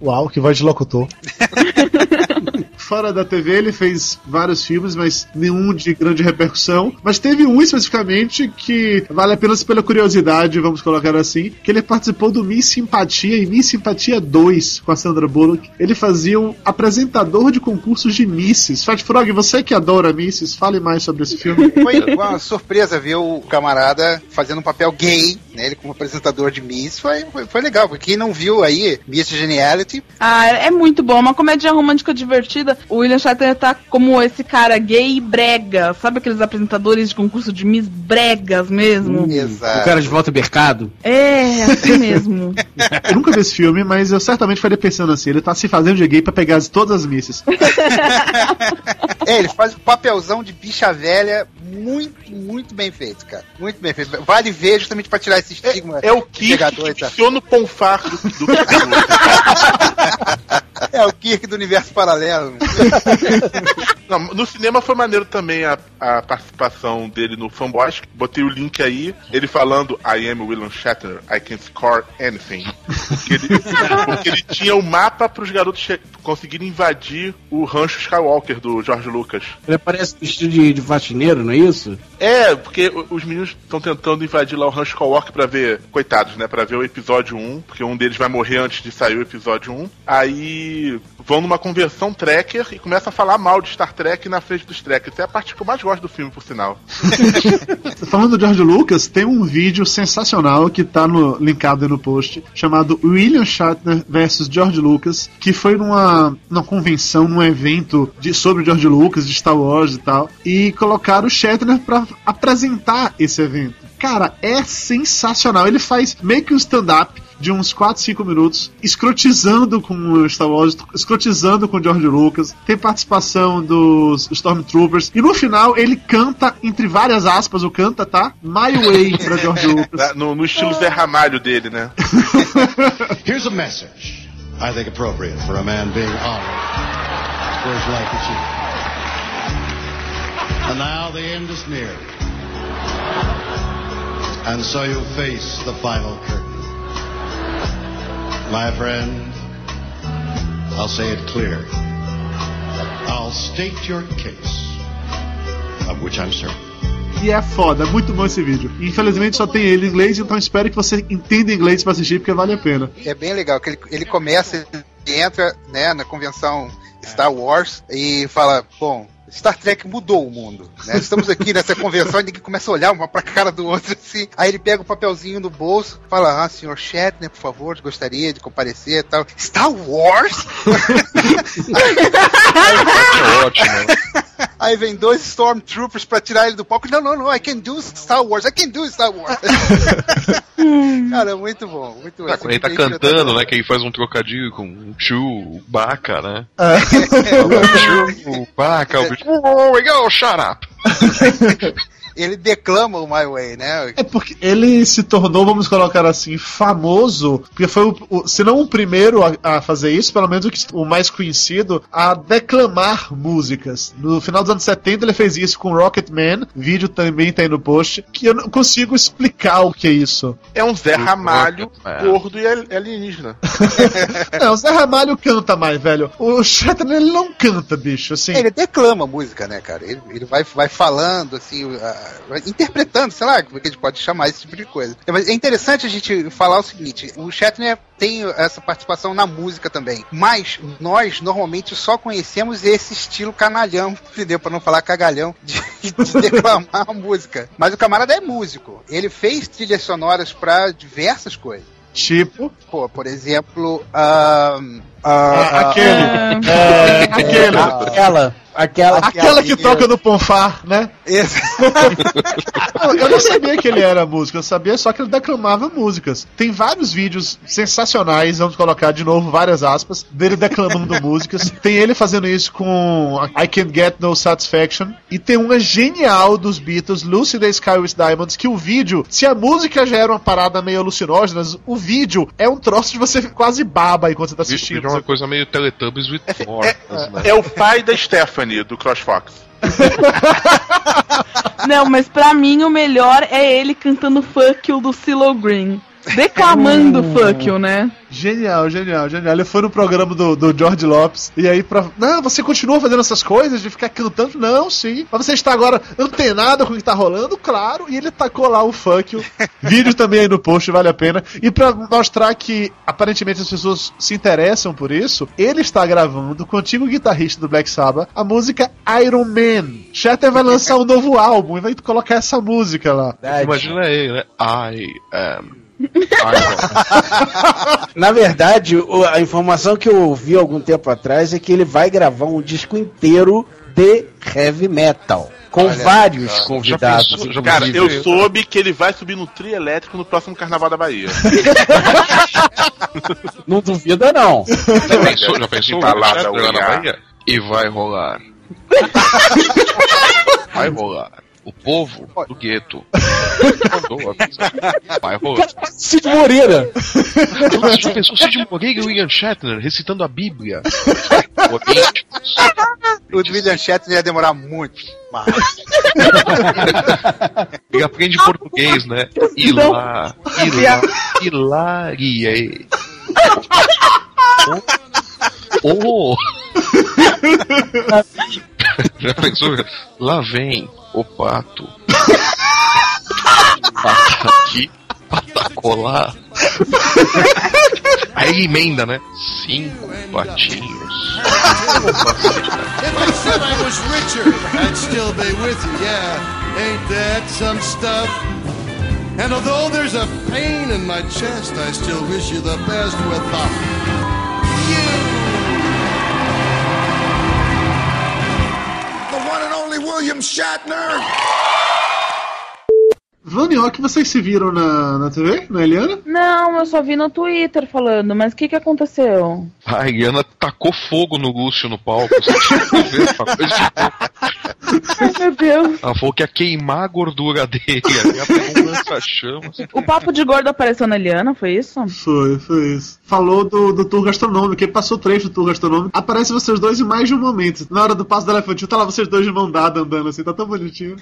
S2: Uau, que voz de locutor. Fora da TV, ele fez vários filmes, mas nenhum de grande repercussão. Mas teve um especificamente que vale apenas pela curiosidade, vamos colocar assim, que ele participou do Miss Simpatia e Miss Simpatia 2 com a Sandra Bullock. Ele fazia um apresentador de concursos de Misses. Fat Frog, você que adora Misses, fale mais sobre esse filme.
S7: Foi uma surpresa ver o camarada fazendo um papel gay, né? Ele como apresentador de Miss. Foi, foi, foi legal, porque quem não viu aí, Miss Geniality,
S5: Ah, é muito bom. Uma comédia romântica divertida. O William Shatner tá como esse cara gay e brega. Sabe aqueles apresentadores de concurso de Miss bregas mesmo?
S7: Exato.
S6: O cara de volta mercado.
S5: É, assim mesmo.
S2: Eu nunca vi esse filme, mas eu certamente faria pensando assim: ele tá se fazendo de gay pra pegar todas as Misses.
S7: É, ele faz um papelzão de bicha velha muito, muito bem feito, cara. Muito bem feito. Vale ver justamente pra tirar esse estigma.
S3: É o Kirk
S7: pegador
S3: que menciona o Ponfar do, do
S7: É o Kirk do universo paralelo.
S3: Não, no cinema foi maneiro também a, a participação dele no Fanboys. Botei o link aí, ele falando I am William Shatner, I can score anything. Porque ele, porque ele tinha o mapa pros garotos che- conseguirem invadir o rancho Skywalker do George Lucas.
S6: Ele parece vestido de, de faxineiro, não é isso?
S3: É, porque os meninos estão tentando invadir lá o Rancho Skywalker pra ver, coitados, né, Pra ver o episódio 1, porque um deles vai morrer antes de sair o episódio 1. Aí vão numa conversão tracker e começam a falar mal de Star Trek na frente dos. Isso é a parte que eu mais gosto do filme, por sinal.
S2: Falando do George Lucas, tem um vídeo sensacional que tá no, linkado aí no post, chamado William Shatner versus George Lucas, que foi numa, numa convenção, num evento de, sobre George Lucas, de Star Wars e tal, e colocaram o Shatner pra apresentar esse evento. Cara, é sensacional. Ele faz meio que um stand-up de uns 4, 5 minutos, escrotizando com o Star Wars, escrotizando com o George Lucas. Tem participação dos Stormtroopers. E no final ele canta, entre várias aspas, o canta, tá? My Way pra George Lucas.
S3: No, no estilo Zé Ramalho dele, né?
S12: Here's a message I think appropriate for a man being honored for his life achievement. And now the end is near. And so you face the final curtain. My friend, I'll say it clear. I'll state your case, of which I'm certain.
S2: E é foda, é muito bom esse vídeo. Infelizmente só tem ele em inglês, então espero que você entenda inglês pra assistir, porque vale a pena.
S7: É bem legal que ele, ele começa, ele entra né, na convenção Star Wars e fala, bom, Star Trek mudou o mundo. Né? Estamos aqui nessa convenção e ninguém começa a olhar uma pra cara do outro assim. Aí ele pega o papelzinho no bolso, fala: Ah, senhor Shatner, por favor, gostaria de comparecer e tal. Star Wars?
S4: É ótimo.
S7: Aí vem dois Stormtroopers pra tirar ele do palco. Não, não, não, I can do Star Wars, I can do Star Wars. Cara, muito bom, muito bom.
S4: Ah, quando ele tá cantando, né? Que ele faz um trocadilho com o Chu, Baca, né?
S2: É.
S4: O Chu, Baca, o bicho. Oh, legal, shut up.
S7: Ele declama o My Way, né?
S2: É porque ele se tornou, vamos colocar assim, famoso, porque foi, o, o, se não o primeiro a, a, fazer isso, pelo menos o, que, o mais conhecido, a declamar músicas. No final dos anos 70 ele fez isso com Rocket Man, vídeo também tá aí no post, que eu não consigo explicar o que é isso.
S3: É um Zé Ramalho gordo e alienígena.
S2: não, o Zé Ramalho canta mais, velho. O Shatner ele não canta, bicho, assim.
S7: Ele declama a música, né, cara? Ele, ele vai, vai falando, assim, interpretando, sei lá, como que a gente pode chamar esse tipo de coisa. Mas é interessante a gente falar o seguinte: o Shatner tem essa participação na música também, mas nós normalmente só conhecemos esse estilo canalhão, entendeu? Para não falar cagalhão, de, de declamar a música. Mas o camarada é músico, ele fez trilhas sonoras para diversas coisas.
S2: Tipo?
S7: Pô, por exemplo, um,
S2: uh, aquele. Uh, é, aquele.
S6: Aquela. Aquela,
S2: aquela que, que toca no Ponfar, né?
S7: Esse.
S2: eu não sabia que ele era músico, eu sabia só que ele declamava músicas. Tem vários vídeos sensacionais, vamos colocar de novo várias aspas, dele declamando músicas. Tem ele fazendo isso com I Can't Get No Satisfaction. E tem uma genial dos Beatles, Lucy the Sky with Diamonds, que o vídeo, se a música já era uma parada meio alucinógena, o vídeo é um troço de você quase baba enquanto você tá assistindo.
S4: É uma coisa meio Teletubbies with
S3: é, é, né? é o pai da Stephanie do CrossFox.
S5: Não, mas pra mim o melhor é ele cantando Fuck You do Silo Green. Declamando uh. Fuck You, né?
S2: Genial, genial, genial. Ele foi no programa do, do George Lopes. E aí, pra. Não, você continua fazendo essas coisas de ficar cantando? Não, sim. Mas você está agora antenado com o que está rolando? Claro. E ele tacou lá o you. Vídeo também aí no post, vale a pena. E para mostrar que aparentemente as pessoas se interessam por isso, ele está gravando com o antigo guitarrista do Black Sabbath a música Iron Man. Shatter vai lançar um novo álbum e vai colocar essa música lá.
S4: Imagina ele, né? I am.
S6: Na verdade, a informação que eu ouvi algum tempo atrás é que ele vai gravar um disco inteiro de heavy metal. Com Olha, vários cara, convidados. Já pensou,
S3: já cara, eu soube que ele vai subir no trio elétrico no próximo Carnaval da Bahia.
S6: não duvida, não.
S4: Já pensou, já pensou lá na Bahia? E vai rolar. vai rolar o povo do gueto rolar.
S6: Cid Moreira!
S4: Você já pensou Cid Moreira e o Ian Shatner recitando a Bíblia?
S7: o William Shatner ia demorar muito. Mas...
S4: Ele aprende português, né? Ilá, ilá, hilarie. Oh! Já pensou? Lá vem o pato. Pata aqui, pata colar. Aí emenda, né? Cinco patinhos.
S12: Ain't that some stuff? And although there's a pain in my chest, I still wish you the best with The William Shatner.
S2: Vani, ó, que vocês se viram na, na TV, na Eliana?
S5: Não, eu só vi no Twitter falando, mas o que, que aconteceu?
S4: A Eliana tacou fogo no Lúcio no palco. Você tinha que ver essa coisa de
S5: Ai, meu Deus.
S4: Ela falou que ia queimar a gordura dele. Aí ela pegou um lança-chamas.
S5: O papo de gordo apareceu na Eliana, foi isso?
S2: Foi, foi isso. Falou do, do tour gastronômico, ele passou trecho do tour gastronômico. Aparece vocês dois em mais de um momento. Na hora do passo do elefantinho, tá lá vocês dois de mão dada andando assim, tá tão bonitinho.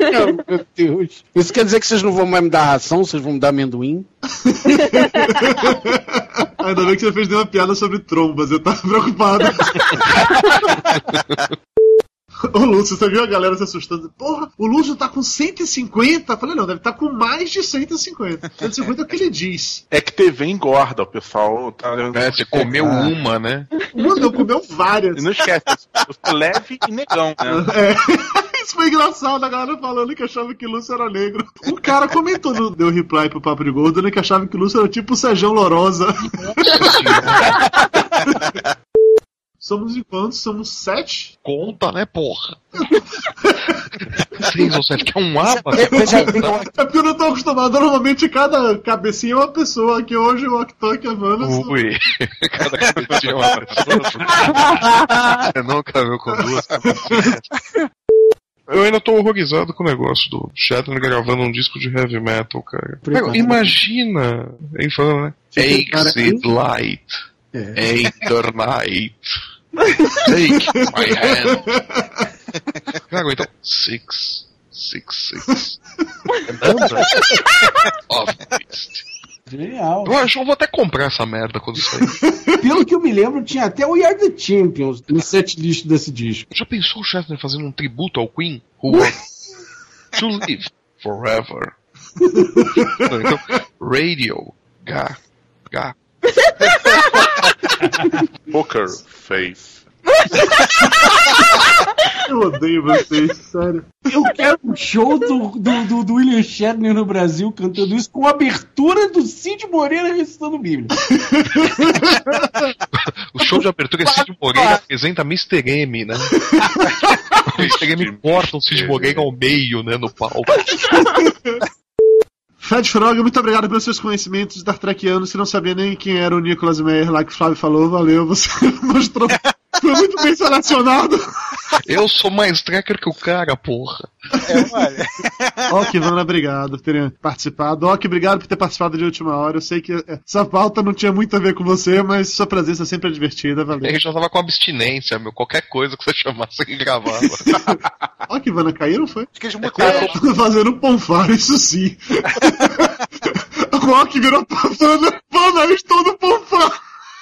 S6: Ah. meu Deus. Isso quer dizer que vocês não vão mais me dar ração, vocês vão me dar amendoim?
S2: Ainda bem que você fez nenhuma piada sobre trombas, eu tava preocupado. Ô Lúcio, você viu a galera se assustando? Porra, o Lúcio tá com 150? Eu falei, não, deve estar tá com mais de 150. 150 é o que ele diz.
S3: É que TV engorda, o pessoal tá.
S4: É, você comeu
S2: Ah.
S4: uma, né?
S2: Mano, eu comeu várias.
S3: E não esquece, eu sou leve e negão, né?
S2: É. Isso foi engraçado, a galera falando que achava que Lúcio era negro. Um cara comentou, no, deu reply pro Papo de Gordo, né, que achava que Lúcio era tipo o Sejão Lorosa. Somos em quantos? Somos sete?
S4: Conta, né, porra? Seis ou sete, que é um aba.
S2: É porque eu não tô acostumado. Normalmente cada cabecinha é uma pessoa. Aqui hoje o Octok e a Vanna
S4: Ui, cada cabecinha é uma pessoa. Você nunca viu com duas cabecinhas. Eu ainda tô horrorizado com o negócio do Shatner gravando um disco de heavy metal, cara. Cara, imagina! Ele falando, né? Exit light. Enter night. Take my hand. Cara, então. Six. Six, six. Number of beast.
S6: Genial.
S4: Eu acho que eu vou até comprar essa merda quando sair.
S6: Pelo que eu me lembro, tinha até o We Are the Champions no setlist desse disco.
S4: Já pensou o Shatner fazendo um tributo ao Queen? Who to live forever? Não, então, radio. Gá. Gá.
S3: Poker Face.
S2: Eu odeio vocês, sério.
S6: Eu quero um show do, do, do, do William Shatner no Brasil cantando isso com a abertura do Cid Moreira recitando Bíblia.
S4: O show de abertura é Cid Moreira apresenta Mr. M, né? O Mr. M corta o Cid Moreira ao meio, né, no palco.
S2: Fred Frog, muito obrigado pelos seus conhecimentos Star Trekianos. Você não sabia nem quem era o Nicolas Meyer lá que o Flávio falou. Valeu, você mostrou. Foi muito bem selecionado.
S4: Eu sou mais tracker que o cara, porra.
S2: Ok, Vana, obrigado por terem participado. Ok, obrigado por ter participado de última hora. Eu sei que essa pauta não tinha muito a ver com você, mas sua presença sempre é divertida. Valeu.
S4: Ele já tava com abstinência, meu. Qualquer coisa que você chamasse, ele gravava.
S2: Ok, Vana, caíram, foi?
S7: Acho que eles mutaram.
S2: Fazendo um ponfar, isso sim. O Ok virou pra Vana. Vana, eu estou no ponfar.